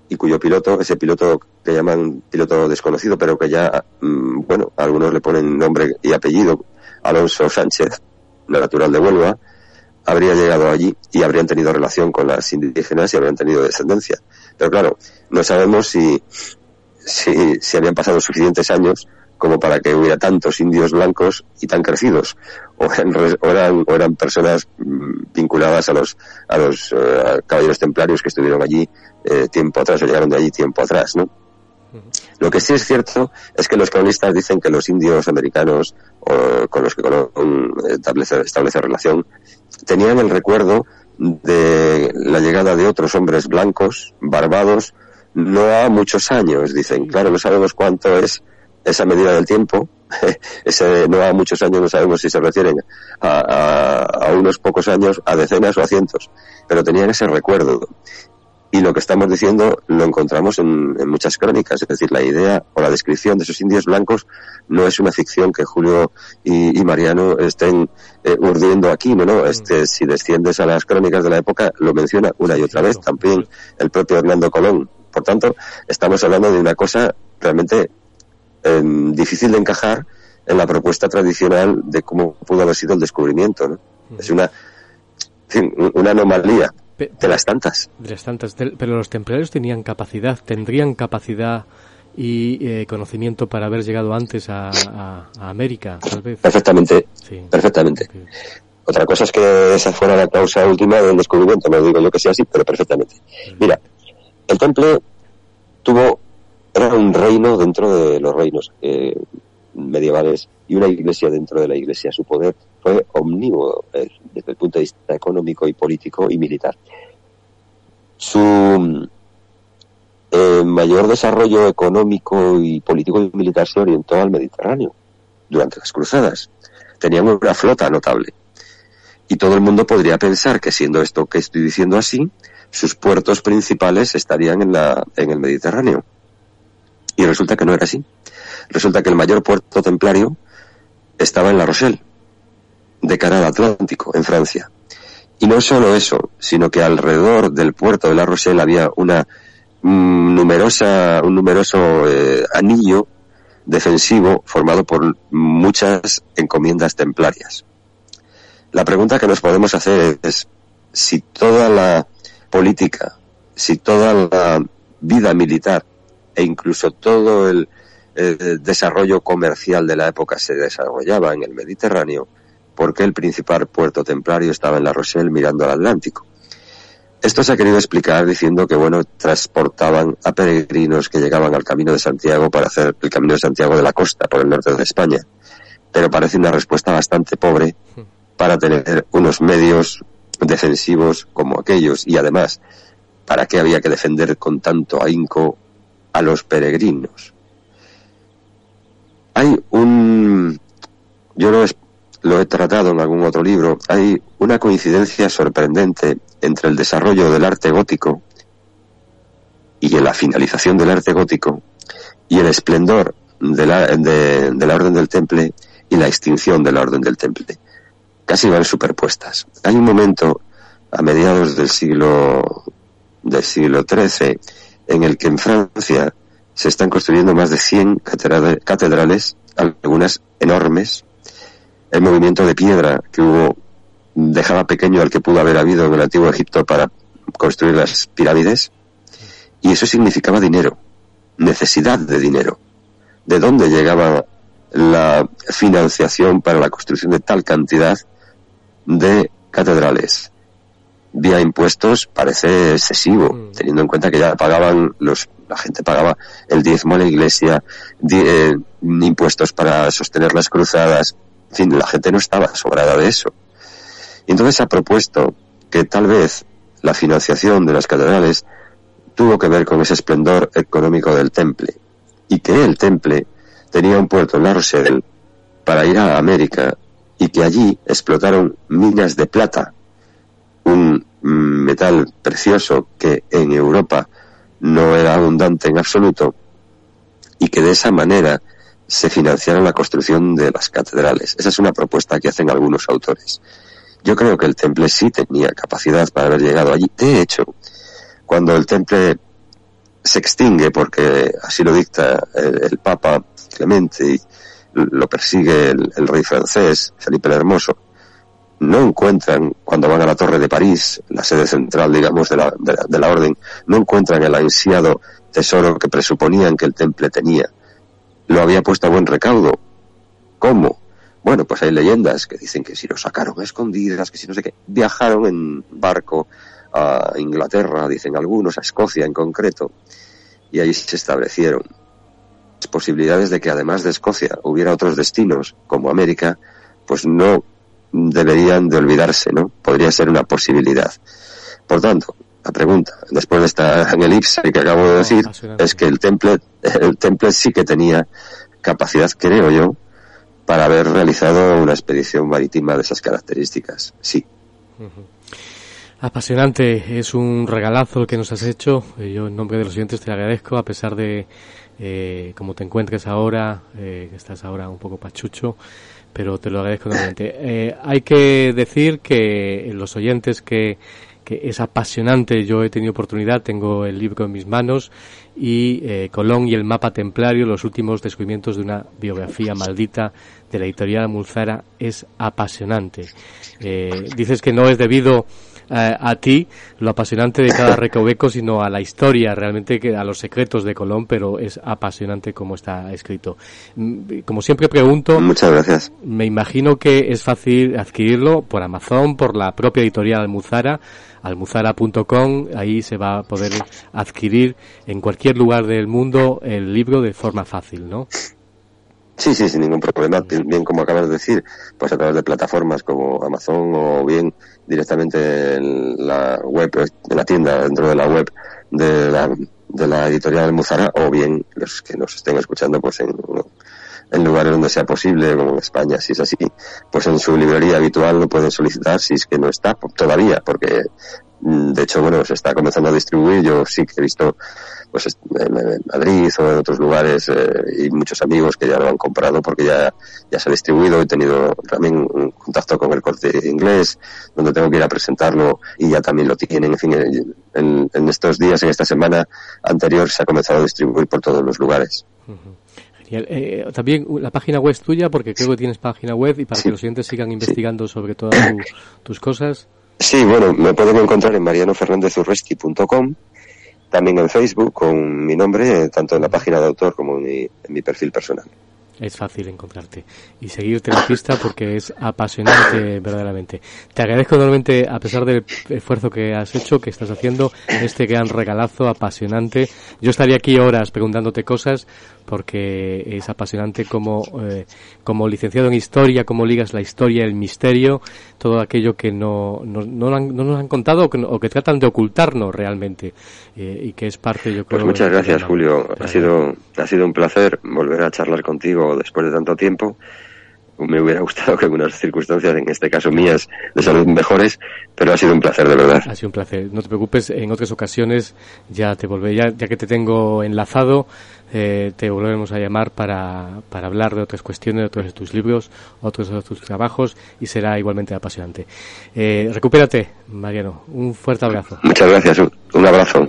y cuyo piloto, ese piloto que llaman piloto desconocido, pero que ya, mm, bueno, algunos le ponen nombre y apellido, Alonso Sánchez, natural de Huelva, habría llegado allí y habrían tenido relación con las indígenas y habrían tenido descendencia. Pero claro, no sabemos si, si, si habían pasado suficientes años como para que hubiera tantos indios blancos y tan crecidos, o eran, o eran, personas mm, vinculadas a los, a los eh, caballeros templarios que estuvieron allí eh, tiempo atrás, o llegaron de allí tiempo atrás, ¿no? Lo que sí es cierto es que los cronistas dicen que los indios americanos con los que establece, establece relación tenían el recuerdo de la llegada de otros hombres blancos, barbados, no a muchos años, dicen. Claro, no sabemos cuánto es esa medida del tiempo. Ese no a muchos años no sabemos si se refieren a, unos pocos años, a decenas o a cientos, pero tenían ese recuerdo. Y lo que estamos diciendo lo encontramos en, muchas crónicas, es decir, la idea o la descripción de esos indios blancos no es una ficción que Julio y, Mariano estén eh, urdiendo aquí, no, no, mm. este, si desciendes a las crónicas de la época lo menciona una y otra vez, también el propio Hernando Colón. Por tanto, estamos hablando de una cosa realmente em, difícil de encajar en la propuesta tradicional de cómo pudo haber sido el descubrimiento, ¿no? Mm. Es una, una anomalía de las tantas. De las tantas. Pero los templarios tenían capacidad, tendrían capacidad y eh, conocimiento para haber llegado antes a, América, tal vez. Perfectamente. Perfectamente. Otra cosa es que esa fuera la causa última del descubrimiento, no digo yo que sea así, pero perfectamente. Mira, el temple tuvo, era un reino dentro de los reinos eh, medievales y una iglesia dentro de la iglesia. Su poder fue omnívodo eh, desde el punto de vista económico y político y militar. Su eh, mayor desarrollo económico y político y militar se orientó al Mediterráneo durante las cruzadas. Tenían una flota notable. Y todo el mundo podría pensar que siendo esto que estoy diciendo así, sus puertos principales estarían en, la, en el Mediterráneo. Y resulta que no era así. Resulta que el mayor puerto templario estaba en La Rochelle, de cara al Atlántico, en Francia. Y no solo eso, sino que alrededor del puerto de La Rochelle había una mm, numerosa, un numeroso eh, anillo defensivo formado por muchas encomiendas templarias. La pregunta que nos podemos hacer es si toda la política, si toda la vida militar e incluso todo el, desarrollo comercial de la época se desarrollaba en el Mediterráneo, ¿por qué el principal puerto templario estaba en La Rochelle mirando al Atlántico? Esto se ha querido explicar diciendo que, bueno, transportaban a peregrinos que llegaban al Camino de Santiago para hacer el Camino de Santiago de la costa, por el norte de España. Pero parece una respuesta bastante pobre para tener unos medios defensivos como aquellos y además, ¿para qué había que defender con tanto ahínco a los peregrinos? Hay un... Yo lo, lo he tratado en algún otro libro, hay una coincidencia sorprendente entre el desarrollo del arte gótico y la finalización del arte gótico y el esplendor de la, de, la Orden del Temple y la extinción de la Orden del Temple. Casi van superpuestas. Hay un momento a mediados del siglo del siglo XIII en el que en Francia se están construyendo más de 100 catedrales, algunas enormes, el movimiento de piedra que hubo dejaba pequeño al que pudo haber habido en el antiguo Egipto para construir las pirámides. Y eso significaba dinero, necesidad de dinero. ¿De dónde llegaba la financiación para la construcción de tal cantidad de catedrales? Vía impuestos parece excesivo, mm. teniendo en cuenta que ya pagaban los, la gente pagaba el diezmo a la iglesia, eh, impuestos para sostener las cruzadas, en fin, la gente no estaba sobrada de eso. Y entonces se ha propuesto que tal vez la financiación de las catedrales tuvo que ver con ese esplendor económico del temple y que el temple tenía un puerto en La Rochelle para ir a América y que allí explotaron minas de plata, un metal precioso que en Europa no era abundante en absoluto y que de esa manera se financiara la construcción de las catedrales. Esa es una propuesta que hacen algunos autores. Yo creo que el temple sí tenía capacidad para haber llegado allí. De hecho, cuando el temple se extingue, porque así lo dicta el, Papa Clemente y lo persigue el, rey francés, Felipe el Hermoso, no encuentran, cuando van a la Torre de París, la sede central, digamos, de la, de la orden, no encuentran el ansiado tesoro que presuponían que el temple tenía lo había puesto a buen recaudo. ¿Cómo? Bueno, pues hay leyendas que dicen que si lo sacaron a escondidas, que si no sé qué, viajaron en barco a Inglaterra, dicen algunos, a Escocia en concreto, y ahí se establecieron. Las posibilidades de que además de Escocia hubiera otros destinos, como América, pues no deberían de olvidarse, ¿no? Podría ser una posibilidad. Por tanto, la pregunta, después de esta elipse que acabo de decir, es que el temple, el temple sí que tenía capacidad, creo yo, para haber realizado una expedición marítima de esas características. Sí. Apasionante, es un regalazo que nos has hecho. Eh, yo en nombre de los oyentes te agradezco, a pesar de eh, cómo te encuentres ahora, eh, que estás ahora un poco pachucho, pero te lo agradezco nuevamente. Eh, hay que decir que los oyentes que que es apasionante. Yo he tenido oportunidad, tengo el libro en mis manos y eh, Colón y el mapa templario, los últimos descubrimientos de una biografía maldita de la editorial Mulzara, es apasionante. Eh, dices que no es debido eh, a ti lo apasionante de cada recoveco, sino a la historia, realmente que a los secretos de Colón, pero es apasionante como está escrito. Mm, como siempre pregunto, muchas gracias. Me imagino que es fácil adquirirlo por Amazon, por la propia editorial Almuzara almuzara.com, ahí se va a poder adquirir en cualquier lugar del mundo el libro de forma fácil, ¿no? Sí, sí, sin ningún problema. Bien, como acabas de decir, pues a través de plataformas como Amazon o bien directamente en la web, en la tienda, dentro de la web de la, de la editorial Almuzara, o bien los que nos estén escuchando pues en, en lugares donde sea posible, como en España, si es así, pues en su librería habitual lo pueden solicitar si es que no está todavía, porque mm, de hecho, bueno, se está comenzando a distribuir. Yo sí que he visto pues en, Madrid o en otros lugares y muchos amigos que ya lo han comprado porque ya, ya se ha distribuido. He tenido también un contacto con el corte inglés, donde tengo que ir a presentarlo y ya también lo tienen. En fin, en, en estos días, en esta semana anterior, se ha comenzado a distribuir por todos los lugares. Eh, también la página web es tuya, porque creo que tienes página web y para que los clientes sigan investigando sobre todas tus cosas. Sí, bueno, me pueden encontrar en marianofernandezurresti.com, también en Facebook con mi nombre, tanto en la página de autor como en mi perfil personal es fácil encontrarte y seguirte la pista porque es apasionante verdaderamente. Te agradezco enormemente a pesar del esfuerzo que has hecho, que estás haciendo, este gran regalazo apasionante. Yo estaría aquí horas preguntándote cosas porque es apasionante como, eh, como licenciado en historia, cómo ligas la historia, el misterio, todo aquello que no, no, no, nos han contado o que, tratan de ocultarnos realmente eh, y que es parte, yo pues creo. Pues muchas gracias, Julio. Ha sido, ha sido un placer volver a charlar contigo después de tanto tiempo me hubiera gustado que algunas circunstancias, en este caso mías, de salud mejores, pero ha sido un placer, de verdad. Ha sido un placer. No te preocupes, en otras ocasiones ya te volveré, ya, ya que te tengo enlazado, eh, te volveremos a llamar para, para hablar de otras cuestiones, de otros de tus libros, otros de tus trabajos, y será igualmente apasionante. Eh, recupérate, Mariano. Un fuerte abrazo. Muchas gracias. Un abrazo.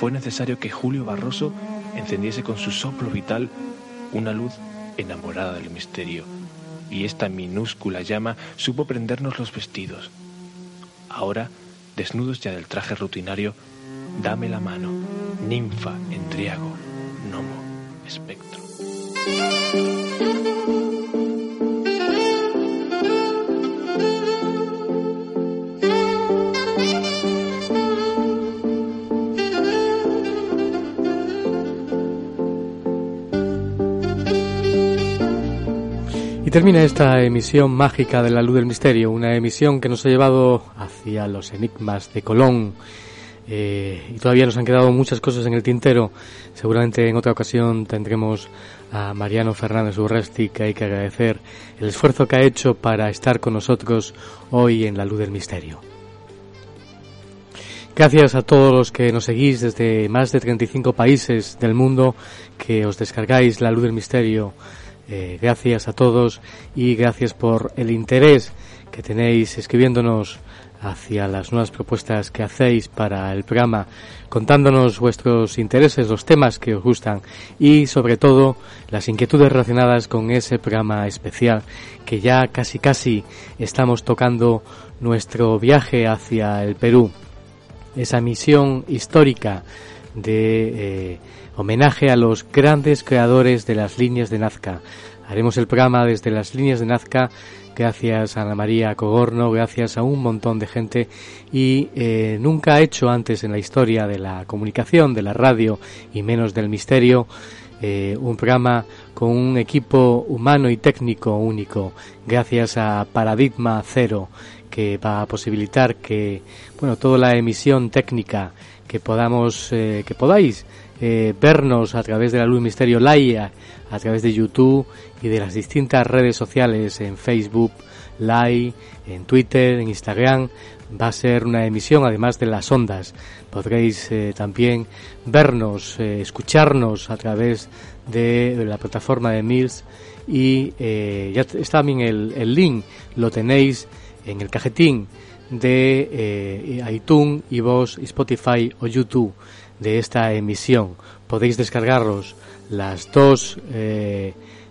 fue necesario que Julio Barroso encendiese con su soplo vital una luz enamorada del misterio, y esta minúscula llama supo prendernos los vestidos. Ahora, desnudos ya del traje rutinario, dame la mano, ninfa, endriago, gnomo, espectro. Y termina esta emisión mágica de la luz del misterio, una emisión que nos ha llevado hacia los enigmas de Colón. Eh, y todavía nos han quedado muchas cosas en el tintero. Seguramente en otra ocasión tendremos a Mariano Fernández Urresti, que hay que agradecer el esfuerzo que ha hecho para estar con nosotros hoy en la luz del misterio. Gracias a todos los que nos seguís desde más de 35 países del mundo, que os descargáis la luz del misterio eh, gracias a todos y gracias por el interés que tenéis escribiéndonos hacia las nuevas propuestas que hacéis para el programa, contándonos vuestros intereses, los temas que os gustan y sobre todo las inquietudes relacionadas con ese programa especial que ya casi casi estamos tocando nuestro viaje hacia el Perú, esa misión histórica de eh, homenaje a los grandes creadores de las líneas de Nazca. Haremos el programa desde las líneas de Nazca gracias a Ana María Cogorno, gracias a un montón de gente y eh, nunca ha hecho antes en la historia de la comunicación, de la radio y menos del misterio, eh, un programa con un equipo humano y técnico único, gracias a Paradigma Cero, que va a posibilitar que, bueno, toda la emisión técnica que podamos, eh, que podáis eh, vernos a través de la Luz Misterio Laia, a través de YouTube y de las distintas redes sociales en Facebook, Live, en Twitter, en Instagram, va a ser una emisión además de las ondas. Podréis eh, también vernos, eh, escucharnos a través de, la plataforma de Mills y eh, ya está también el, el, link, lo tenéis en el cajetín de iTunes, vos Spotify o YouTube de esta emisión. Podéis descargarlos las dos,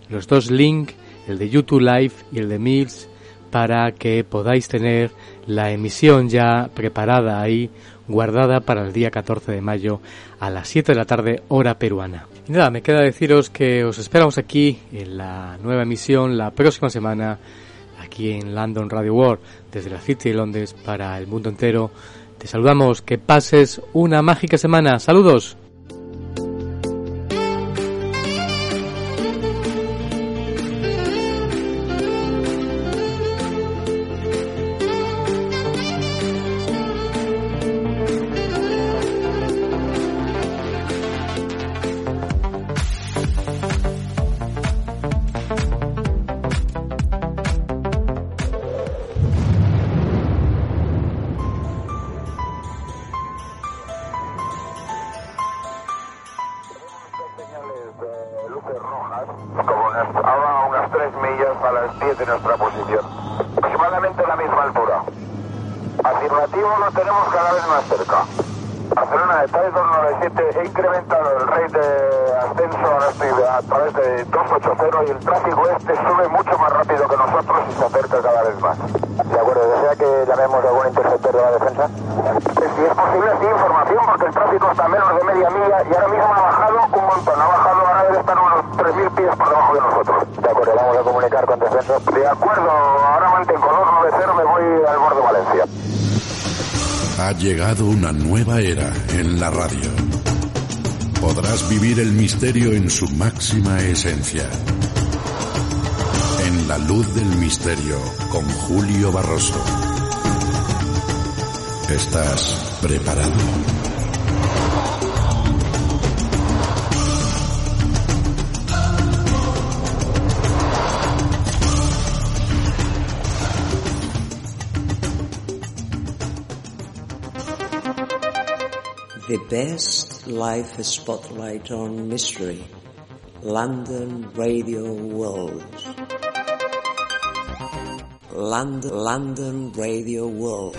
los dos links, el de YouTube Live y el de Mills, para que podáis tener la emisión ya preparada ahí, guardada para el día 14 de mayo a las 7 de la tarde, hora peruana. Y nada, me queda deciros que os esperamos aquí en la nueva emisión la próxima semana, aquí en London Radio World, desde la City de Londres para el mundo entero. Te saludamos, que pases una mágica semana. Saludos. Su máxima esencia. En la luz del misterio con Julio Barroso. ¿Estás preparado? the best life spotlight on mystery, London Radio World. London, London Radio World.